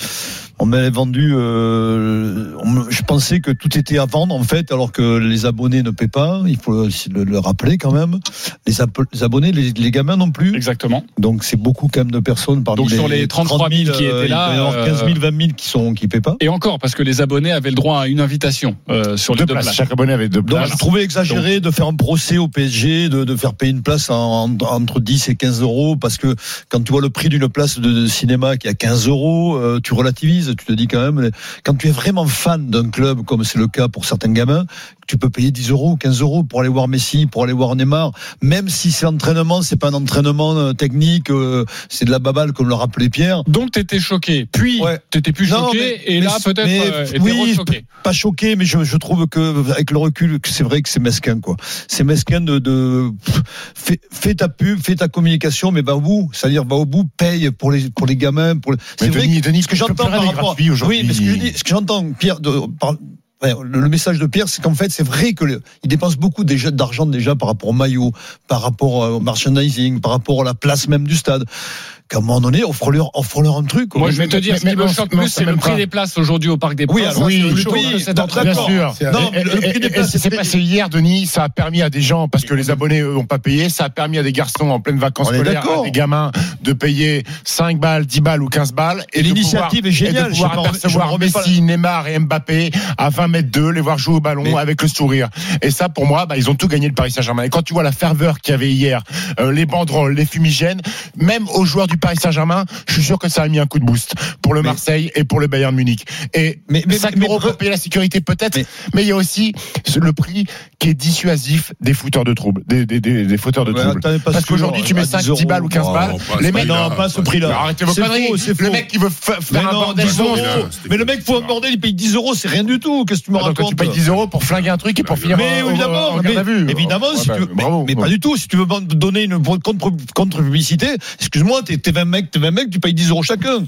on m'avait vendu. euh, on je pensais que tout était à vendre en fait, alors que les abonnés ne paient pas. Il faut le, le rappeler quand même. Les, abonnés, les, les gamins non plus. Exactement. Donc c'est beaucoup quand même de personnes parmi Donc, sur les 33 000 qui euh, étaient là, Il doit y en avoir 15 000, euh, 20 000 qui sont qui paient pas. Et encore, parce que les abonnés avaient le droit à une invitation euh, sur les Deux places. places. Chaque abonné avait deux Donc places. je trouvais exagéré de faire un procès au PSG, de, de faire payer une place en- en- entre 10 et 15 euros, parce que quand tu vois le prix d'une place de, de cinéma qui est à 15 euros, euh, tu relativises, tu te dis quand même, quand tu es vraiment fan d'un club, comme c'est le cas pour certains gamins, tu peux payer 10 euros, 15 euros pour aller voir Messi, pour aller voir Neymar, même si c'est l'entraînement, c'est pas un entraînement euh, technique, euh, c'est de la baballe comme le rappelait Pierre. Donc t'étais choqué, puis t'étais plus Non, choqué, mais- et mais- là peut-être euh, oui, pas choqué, mais je, je trouve que avec le recul, c'est vrai que c'est mesquin quoi. C'est mesquin de, de pff, fais, fais ta pub, fais ta communication, mais va au bout. C'est-à-dire va au bout, paye pour les pour les gamins. Pour les... C'est vrai Denis- que Denis, ce que j'entends par. Gratuit aujourd'hui. Oui, mais ce que je dis, ce que j'entends, Pierre, de, par- ouais, le, message de Pierre, c'est qu'en fait, c'est vrai que le- il dépense beaucoup déjà d'argent déjà par rapport au maillot, par rapport au merchandising, par rapport à la place même du stade. Qu'à un moment donné, offre-leur, offre-leur un truc. Moi je vais te dire, ce qui me choque plus, c'est le prix des places aujourd'hui au Parc des Oui, Princes. alors, oui, oui, entrée. Bien sûr. Non, Et- mais le et- prix des et- places, et c'est c'est passé hier, Denis. Ça a permis à des gens, parce que les abonnés eux, ont pas payé, ça a permis à des garçons en pleine vacances scolaires, à des gamins, de payer 5 balles, 10 balles ou 15 balles. Et l'initiative est géniale, Et de pouvoir apercevoir Messi, Neymar et Mbappé à 20 mètres d'eux, les voir jouer au ballon avec le sourire. Et ça, pour moi, bah, ils ont tout gagné le Paris Saint-Germain. Et quand tu vois la ferveur qu'il y avait hier, euh, les banderoles, les fumigènes, même aux joueurs du Paris Saint-Germain, je suis sûr que ça a mis un coup de boost pour le Marseille et pour le Bayern Munich. Et Mais- mais- 5 mais- euros pour payer la sécurité peut-être, mais, il y a aussi le prix qui est dissuasif des fouteurs de troubles, des, des, des, des fauteurs de Ouais, troubles. Parce qu'aujourd'hui, tu mets 10 5, 10 euros. balles ou 15 Oh, balles. les mecs, prix-là. Non, pas ce prix-là. Mais arrêtez vos conneries. Le mec qui veut faire un bordel 10 euros. monstre. Mais le mec faut un bordel, il paye 10 euros, c'est rien du tout. Qu'est-ce que tu me racontes tu payes 10 euros pour flinguer un truc et pour finir Mais en- évidemment, mais- évidemment, si bah, tu veux, mais, pas du tout. Si tu veux donner une contre contre-publicité, excuse-moi, t'es t'es 20 mecs, t'es 20 mecs, tu payes 10 euros chacun.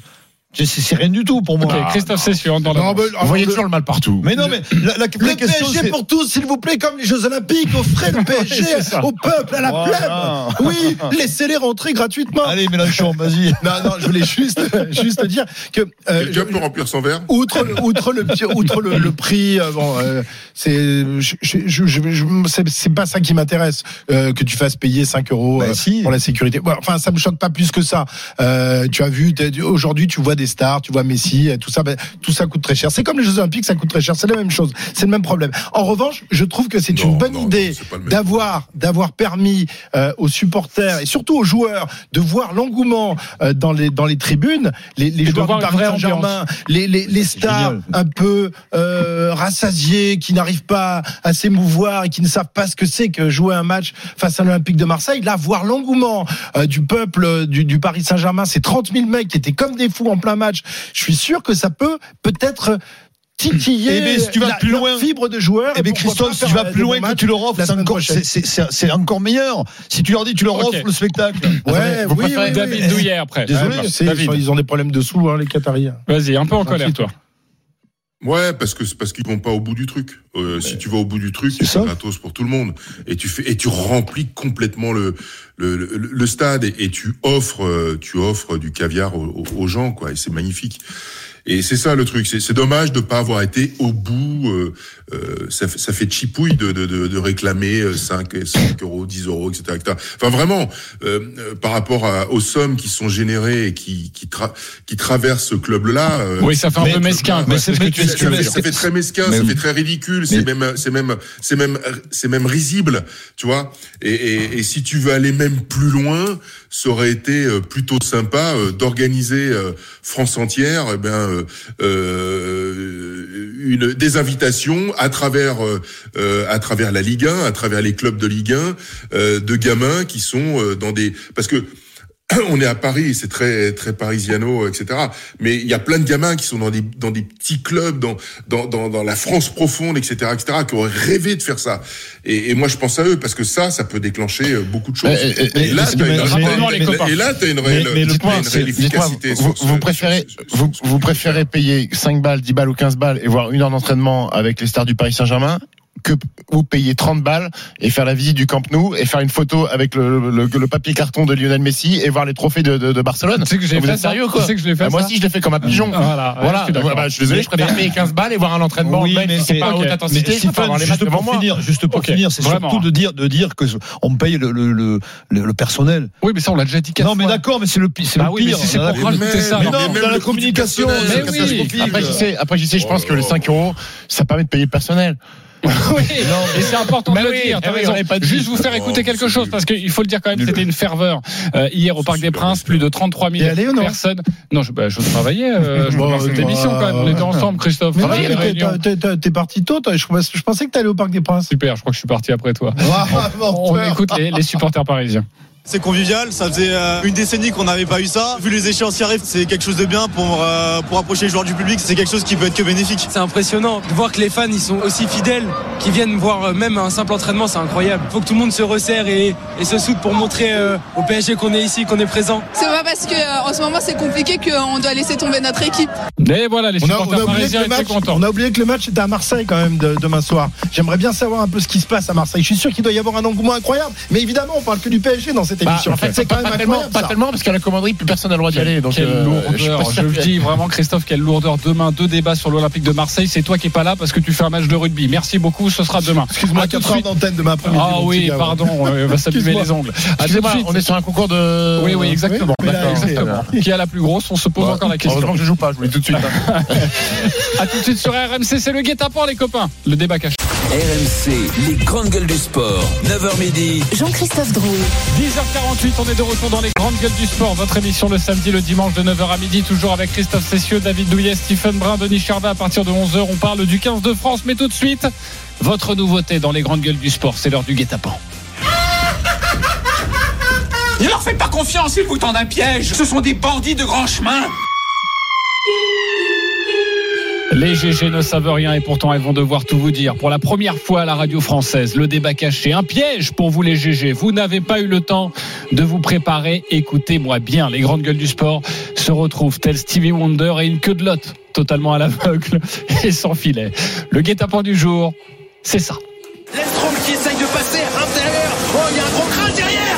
C'est- C'est c'est rien du tout pour moi. Ok, Christophe Cession dans la Non, mais, Vous voyez toujours le mal partout. Mais non, mais la, la, Le la question PSG c'est. pour tous, s'il vous plaît, comme les Jeux Olympiques, offrez le PSG c'est au peuple, à la Voilà. plèbe. Oui, laissez-les rentrer gratuitement. Allez, Mélenchon, vas-y. Non, non, je voulais juste, juste dire que euh, Quelqu'un peut remplir son verre outre le, outre le outre le, le prix euh, bon euh, c'est c'est c'est pas ça qui m'intéresse euh, que tu fasses payer 5 euros Bah, euh, si. pour la sécurité enfin ça me choque pas plus que ça euh, tu as vu aujourd'hui tu vois des stars tu vois Messi et tout ça ben, tout ça coûte très cher c'est comme les Jeux Olympiques ça coûte très cher c'est la même chose c'est le même problème en revanche je trouve que c'est une bonne non, idée d'avoir d'avoir permis euh, aux supporters et surtout aux joueurs de voir l'engouement euh, dans les dans les tribunes les, les Et de joueurs voir du Paris Saint-Germain les, les, les stars génial. un peu euh, rassasiés, qui n'arrivent pas à s'émouvoir et qui ne savent pas ce que c'est que jouer un match face à l'Olympique de Marseille. Là, voir l'engouement euh, du peuple du, du Paris Saint-Germain, ces 30 000 mecs qui étaient comme des fous en plein match, je suis sûr que ça peut peut-être titiller Eh ben, si tu vas la, plus loin- fibre de joueurs. Eh et bien, Christophe, si tu vas plus loin que tu leur offres, c'est encore, meilleur. Si tu leur dis, tu leur offres le spectacle. Ouais, Vous oui, préférez oui, David oui. Douillet après. Désolé, David, ils ont des problèmes de sous, hein, les Qataris. vas-y, un peu en colère toi. Ouais, parce que c'est parce qu'ils vont pas au bout du truc. Euh, si tu vas au bout du truc, c'est gratos pour tout le monde. Et tu fais et tu remplis complètement le le, le, le stade et, et tu offres euh, tu offres du caviar aux gens quoi. Et c'est magnifique. Et c'est ça le truc. C'est dommage de pas avoir été au bout. Euh, euh, ça, fait- ça fait chipouille de, de, de, de réclamer euh, 5, 5 euros, 10 euros, etc. etc. Enfin vraiment, euh, euh, par rapport à- aux sommes qui sont générées et qui qui, tra- qui traversent ce club-là. euh, Oui, ça fait un peu mesquin. mais ça, fait, très mesquin, ça fait très ridicule, c'est même, c'est même, c'est même, c'est même risible, tu vois. Et, et, et si tu veux aller même plus loin, ça aurait été plutôt sympa d'organiser France entière, eh ben, une des invitations à travers, euh, euh, à travers la Ligue 1, à travers les clubs de Ligue 1, euh, de gamins qui sont euh, dans des, parce que on est à Paris, c'est très très parisiano, etc. Mais il y a plein de gamins qui sont dans des dans des petits clubs, dans dans dans, dans la France profonde, etc., etc., qui auraient rêvé de faire ça. Et, et moi, je pense à eux parce que ça, ça peut déclencher euh, beaucoup de choses. Et- là, mais- une- mais- et là, t'as une réelle, point, une c'est, réelle efficacité. vous, sur ce- vous préférez, vous, vous préférez payer 5 balles, 10 balles ou 15 balles et voir une heure d'entraînement avec les stars du Paris Saint-Germain que vous payer 30 balles et faire la visite du Camp Nou et faire une photo avec le, le, le papier carton de Lionel Messi et voir les trophées de, de, de Barcelone. Tu sais que j'ai Vous fait sérieux quoi Tu sais que je l'ai fait Ah, Moi aussi je l'ai fait comme un pigeon. Voilà, ouais, voilà. je suis d'accord. Bah, je suis désolé, je préfère payer 15 balles et voir un entraînement. Oui, mais c'est pas haute intensité, Mais je Stéphane, les juste pour finir, juste pour finir, c'est surtout de dire de dire que on paye le le le, personnel. Oui, mais ça, on l'a déjà dit Non, mais d'accord, mais c'est le c'est Bah le oui, mais pire. si c'est pour rajouter ça, dans la communication. Après, j'y sais, je pense que les 5 euros, ça permet de payer le personnel. Oui, et c'est important de le dire. t'as eh. Juste vous faire écouter Oh, quelque c'est chose parce qu'il faut le dire quand même, c'était une ferveur euh, hier au Parc des Princes, plus de 33 000 T'es allé ou non personnes. Non, je, bah, je travaillais. Euh, je dans cette bah, émission quand même. On était ensemble, Christophe. T'es- parti tôt, toi. Je, pensais que t'allais au Parc des Princes. Super, je crois que je suis parti après toi. On écoute les supporters parisiens. C'est convivial, ça faisait euh, une décennie qu'on n'avait pas eu ça. Vu les échéances qui arrivent, c'est quelque chose de bien pour, euh, pour approcher les joueurs du public, c'est quelque chose qui peut être que bénéfique. C'est impressionnant de voir que les fans ils sont aussi fidèles, qu'ils viennent voir euh, même un simple entraînement, c'est incroyable. Il faut que tout le monde se resserre et, et se soude pour montrer euh, au PSG qu'on est ici, qu'on est présent. C'est pas parce que euh, en ce moment c'est compliqué qu'on doit laisser tomber notre équipe. Et voilà, les On a, on supporters a oublié que le match, on a oublié que le match était à Marseille quand même de- demain soir. J'aimerais bien savoir un peu ce qui se passe à Marseille. Je suis sûr qu'il doit y avoir un engouement incroyable. Mais évidemment, on parle que du PSG dans cette Bah, émission. en fait, c'est quand pas, même pas tellement, pas tellement, parce qu'à la commanderie, plus personne n'a le droit d'y aller. Donc, Quelle euh, lourdeur. sûr Je, dis vraiment, Christophe, quelle lourdeur. Demain, deux débats sur l'Olympique de Marseille. C'est toi qui n'es pas là parce que tu fais un match de rugby. Merci beaucoup. Ce sera demain. Excuse-moi, À tout de 4 heures suite. d'antenne de ma première Ah oui, pardon. On va s'abîmer les ongles. Excusez-moi, on est sur un concours de. Oui, oui, exactement. Oui, là. Qui a la plus grosse On se pose encore la question. Heureusement que je joue pas, je vous dis tout de suite. hein. À tout de suite sur RMC. C'est le guet-apens, les copains. Le débat caché. RMC, les grandes gueules du sport. 9h midi. Jean-Christophe Drouet. 10h48, on est de retour dans les grandes gueules du sport. Votre émission le samedi, le dimanche de 9h à midi, toujours avec Christophe Cessieux, David Douillet, Stephen Brun, Denis Charvet. À partir de 11h, on parle du 15 de France. Mais tout de suite, votre nouveauté dans les grandes gueules du sport, c'est l'heure du guet-apens. Ne leur faites pas confiance, ils vous tendent un piège. Ce sont des bandits de grand chemin. Les GG ne savent rien et pourtant elles vont devoir tout vous dire. Pour la première fois à la radio française, le débat caché, un piège pour vous les GG. Vous n'avez pas eu le temps de vous préparer. Écoutez-moi bien, les grandes gueules du sport se retrouvent tels Stevie Wonder et une queue de lotte, totalement à l'aveugle et sans filet. Le guet-apens du jour, c'est ça. Lestrom qui essaye de passer. Oh, il y a un gros crash derrière.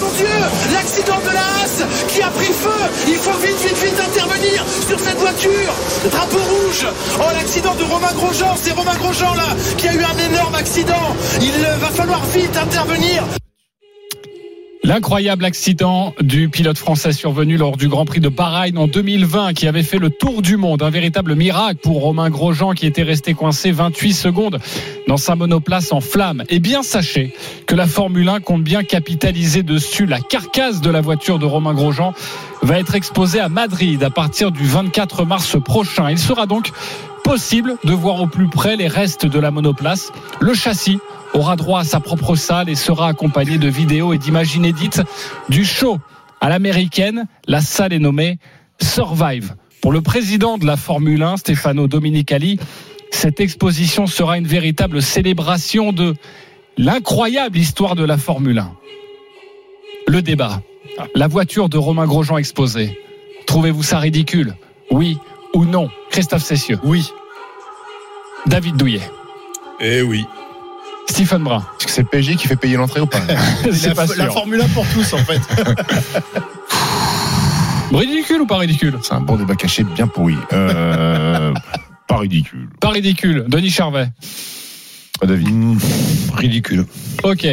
Mon Dieu L'accident de la Haas qui a pris feu. Il faut vite, vite, vite intervenir sur cette voiture. Drapeau rouge. Oh, l'accident de Romain Grosjean. C'est Romain Grosjean, là, qui a eu un énorme accident. Il va falloir vite intervenir. L'incroyable accident du pilote français survenu lors du Grand Prix de Bahreïn en 2020 qui avait fait le tour du monde. Un véritable miracle pour Romain Grosjean qui était resté coincé 28 secondes dans sa monoplace en flammes. Et bien sachez que la Formule 1 compte bien capitaliser dessus. La carcasse de la voiture de Romain Grosjean va être exposée à Madrid à partir du 24 mars prochain. Il sera donc possible de voir au plus près les restes de la monoplace. Le châssis aura droit à sa propre salle et sera accompagné de vidéos et d'images inédites du show à l'américaine. La salle est nommée Survive. Pour le président de la Formule 1, Stefano Dominicali, cette exposition sera une véritable célébration de l'incroyable histoire de la Formule 1. Le débat. La voiture de Romain Grosjean exposée. Trouvez-vous ça ridicule? Oui ou non? Christophe Cessieux Oui. David Douillet. Eh oui. Stephen Brun. Est-ce que c'est le PSG qui fait payer l'entrée ou pas C'est la. Formule 1 pour tous, en fait. Ridicule ou pas ridicule? C'est un bon débat caché bien pourri. Euh, pas ridicule. Pas ridicule. Denis Charvet. Pas David. Ridicule. Ok.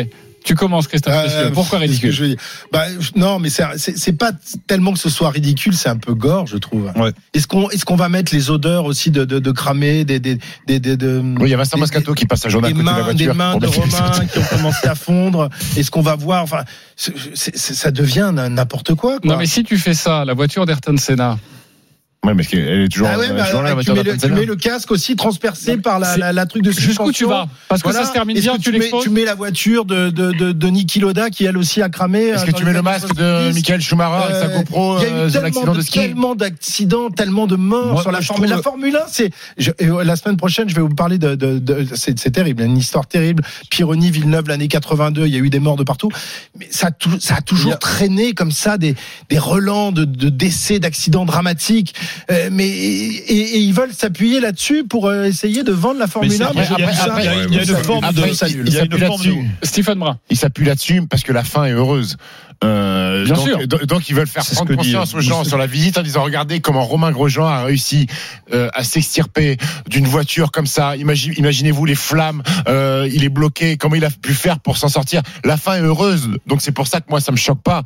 Tu commences, Christophe Euh. Pourquoi ridicule je veux dire bah, Non, mais c'est- pas tellement que ce soit ridicule, c'est un peu gore, je trouve. Ouais. Est-ce qu'on est qu'on va mettre les odeurs aussi de, de, de cramer des, des, des, des- de, Oui, il y a Vincent Moscato qui passe journée à côté de la mains, des voiture. mains de Romain qui ont commencé à fondre. Est-ce qu'on va voir Enfin, ça devient n'importe quoi. quoi. Non, mais si tu fais ça, la voiture d'Ayrton Senna. Ouais, mais elle est toujours. Ah ouais, toujours là, tu, mets le, tu mets le casque aussi transpercé par la, la, la truc de Jusqu'où suspension. tu vas Parce que ça se termine bien, que tu mets, tu mets la voiture de, de, de, de Niki Loda qui elle aussi a cramé. Est-ce euh, que tu mets le masque de 70? Michael Schumacher sa Euh, GoPro il y a eu euh, de tellement l'accident de ski Tellement d'accidents, tellement de morts Moi, sur la Formule. La Formule 1, c'est. et, euh, La semaine prochaine, je vais vous parler de. de, de- c'est c'est terrible, une histoire terrible. Pironi, Villeneuve, l'année 82, il y a eu des morts de partout. Mais ça, ça a toujours traîné comme ça des, des relents de, de décès, d'accidents dramatiques. Euh, mais et, et ils veulent s'appuyer là-dessus pour euh, essayer de vendre la Formule c'est- 1. il y a- une forme de- Stephen Brun. Il s'appuie là-dessus parce que la fin est heureuse. Euh, Bien donc, sûr. do- donc ils veulent faire prendre que dit, conscience euh, aux gens sur la visite en disant regardez comment Romain Grosjean a réussi euh, à s'extirper d'une voiture comme ça. Imagine- Imaginez-vous les flammes. euh, il est bloqué. Comment il a pu faire pour s'en sortir? La fin est heureuse. Donc c'est pour ça que moi ça me choque pas.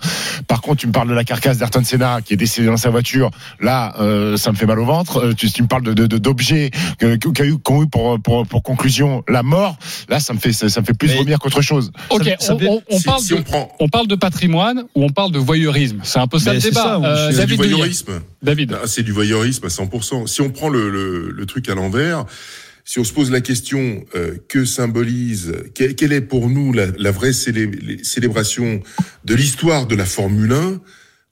Par contre, tu me parles de la carcasse d'Ayrton Senna qui est décédé dans sa voiture. Là, euh, ça me fait mal au ventre. Euh, tu, tu me parles de de- de- d'objets que- qu'a eu, qu'ont eu pour, pour pour conclusion la mort. Là, ça me fait ça, ça me fait plus Mais- vomir qu'autre chose. Ok, Ça- ça on, parle si de, on prend- on parle de patrimoine ou on parle de voyeurisme. C'est un peu ça Mais le débat. ça, Euh, du David Douillet. voyeurisme. David. Ah, C'est du voyeurisme à 100%. Si on prend le, le, le truc à l'envers, si on se pose la question euh, que symbolise, que- quelle est pour nous la, la vraie célé- célébration de l'histoire de la Formule 1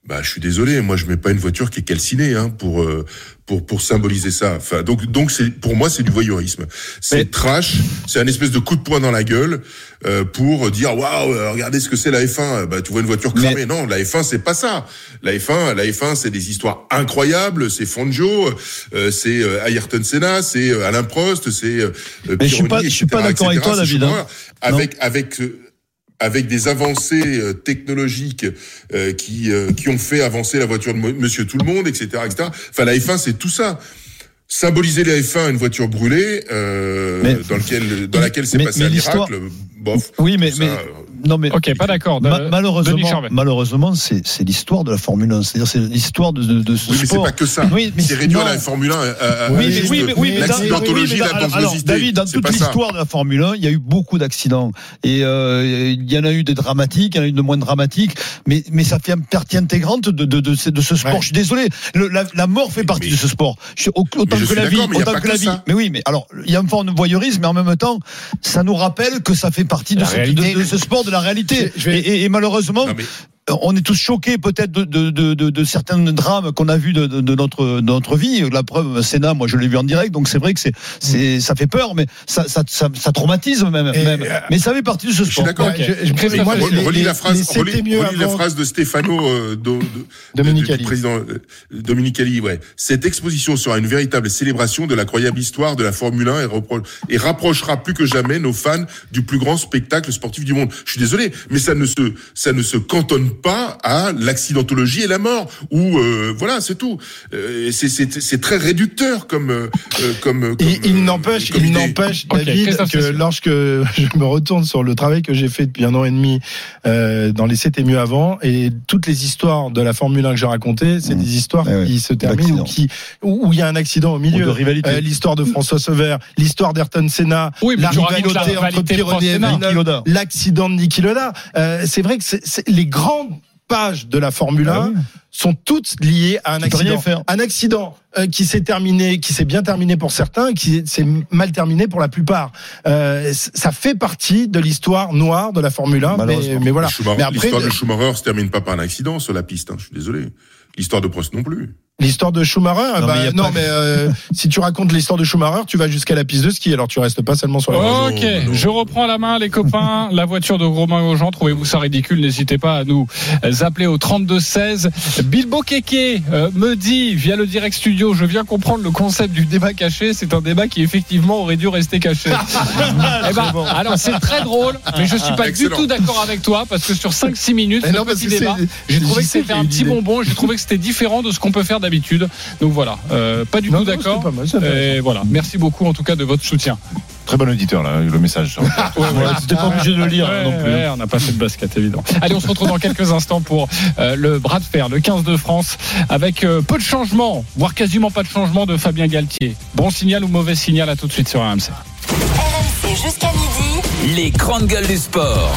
bah, je suis désolé, moi je mets pas une voiture qui est calcinée hein, pour euh, pour pour symboliser ça. Enfin, donc donc c'est pour moi c'est du voyeurisme. C'est Mais- trash, c'est un espèce de coup de poing dans la gueule euh, pour dire waouh, euh, regardez ce que c'est la F1. Bah tu vois une voiture Mais- cramée. Non, la F1 c'est pas ça. La F1, la F1 c'est des histoires incroyables. C'est Fangio, euh, c'est euh, Ayrton Senna, c'est euh, Alain Prost, c'est euh, Mais je suis Pironi, pas- je suis pas d'accord avec toi, David, hein. Avec avec euh, avec des avancées euh, technologiques euh, qui euh, qui ont fait avancer la voiture de Mo- Monsieur Tout le Monde, etc., etc. Enfin, la F1, c'est tout ça. Symboliser la F1 une voiture brûlée euh, Mais- dans lequel dans laquelle s'est passé mais un miracle. Bof. Oui, mais, Ça, mais non, mais Ok, pas d'accord. Ma- Euh, malheureusement, malheureusement, c'est c'est l'histoire de la Formule 1. C'est-à-dire, c'est l'histoire de, de, de ce Oui, mais c'est sport. pas que ça. Oui, mais c'est réduire non. la Formule 1 à, à- à Oui, mais, oui, mais, oui, mais l'accidentologie, mais la alors. David, dans C'est toute l'histoire de la Formule 1, il y a eu beaucoup d'accidents. Et euh, il y en a eu des dramatiques, il y en a eu de moins dramatiques, mais, mais ça fait partie intégrante de, de, de, ce, de ce sport. Ouais. Je suis désolé, le- la, la mort fait partie mais- de ce sport. Je suis- autant je que la vie, d'accord, mais il y a autant que la vie. ça. Mais oui, mais alors, il y a une forme de voyeurisme, mais en même temps, ça nous rappelle que ça fait partie de ce sport, de la réalité. Et, et- et malheureusement, mais- on est tous choqués peut-être de, de, de, de, de certains drames qu'on a vus de, de, de notre, de notre vie. La preuve, Sénat, moi je l'ai vu en direct, donc c'est vrai que c'est, c'est, ça fait peur, mais ça, ça, ça, ça traumatise même. Même. euh, Mais ça fait partie de ce Je suis sport. d'accord. Ok. Je- moi, Relis les- relis les- la phrase, relis, mieux relis la phrase de Stefano euh, du président euh, Domenicali. Ouais. Cette exposition sera une véritable célébration de l'incroyable histoire de la Formule 1 et, repro- et rapprochera plus que jamais nos fans du plus grand spectacle sportif du monde. Je suis désolé, mais ça ne se ça ne se cantonne pas à l'accidentologie et la mort. Ou euh, voilà, c'est tout. Euh, c'est très réducteur comme euh, euh, comme. comme, Il, il n'empêche, il n'empêche, David, que lorsque je me retourne sur le travail que j'ai fait depuis un an et demi euh, dans les C'était mieux avant, et toutes les histoires de la Formule 1 que j'ai racontées, c'est Mmh. des histoires Ouais, ouais. qui se terminent ou qui où il y a un accident au milieu. de rivalité. Euh, l'histoire de François Sauveur, l'histoire d'Ayrton Senna, Oui, la rivalité entre Pironi et l'accident de Niki Loda. Euh, c'est vrai que c'est- c'est- les grandes pages de la Formule 1 Ah oui. sont toutes liées à un Tu peux rien accident. faire. Un accident euh, qui s'est terminé, qui s'est bien terminé pour certains, qui s'est mal terminé pour la plupart. Euh, ça fait partie de l'histoire noire de la Formule 1, mais, mais voilà. L'histoire de Schumacher se termine pas par un accident sur la piste. Hein, je suis désolé. L'histoire de Prost non plus. L'histoire de Schumacher, Non, bah, mais y a non, pas- mais euh, si tu racontes l'histoire de Schumacher, tu vas jusqu'à la piste de ski, alors tu restes pas seulement sur la. Ok, non. je reprends la main, les copains. La voiture de Romain Grosjean, trouvez-vous ça ridicule? N'hésitez pas à nous appeler au 32-16. Bilbo Keke euh, me dit via le direct studio, je viens comprendre le concept du débat caché. C'est un débat qui effectivement aurait dû rester caché. Eh ben, alors c'est très drôle, mais je suis pas Excellent. du tout d'accord avec toi parce que sur 5-6 minutes, je j'ai trouvé que c'était un petit bonbon. J'ai trouvé que c'était différent de ce qu'on peut faire d'habitude. Donc voilà, euh, pas du Non, tout non, d'accord. Et voilà, merci beaucoup en tout cas de votre soutien. Très bon auditeur là, le message. Ouais, C'était pas obligé de le lire Ouais, non plus. ouais, on n'a pas fait de basket, évidemment. Allez, on se retrouve dans quelques instants pour euh, le bras de fer, le 15 de France, avec euh, peu de changements, voire quasiment pas de changement de Fabien Galtier. Bon signal ou mauvais signal, à tout de suite sur RMC. RMC jusqu'à midi. Les grandes gueules du sport.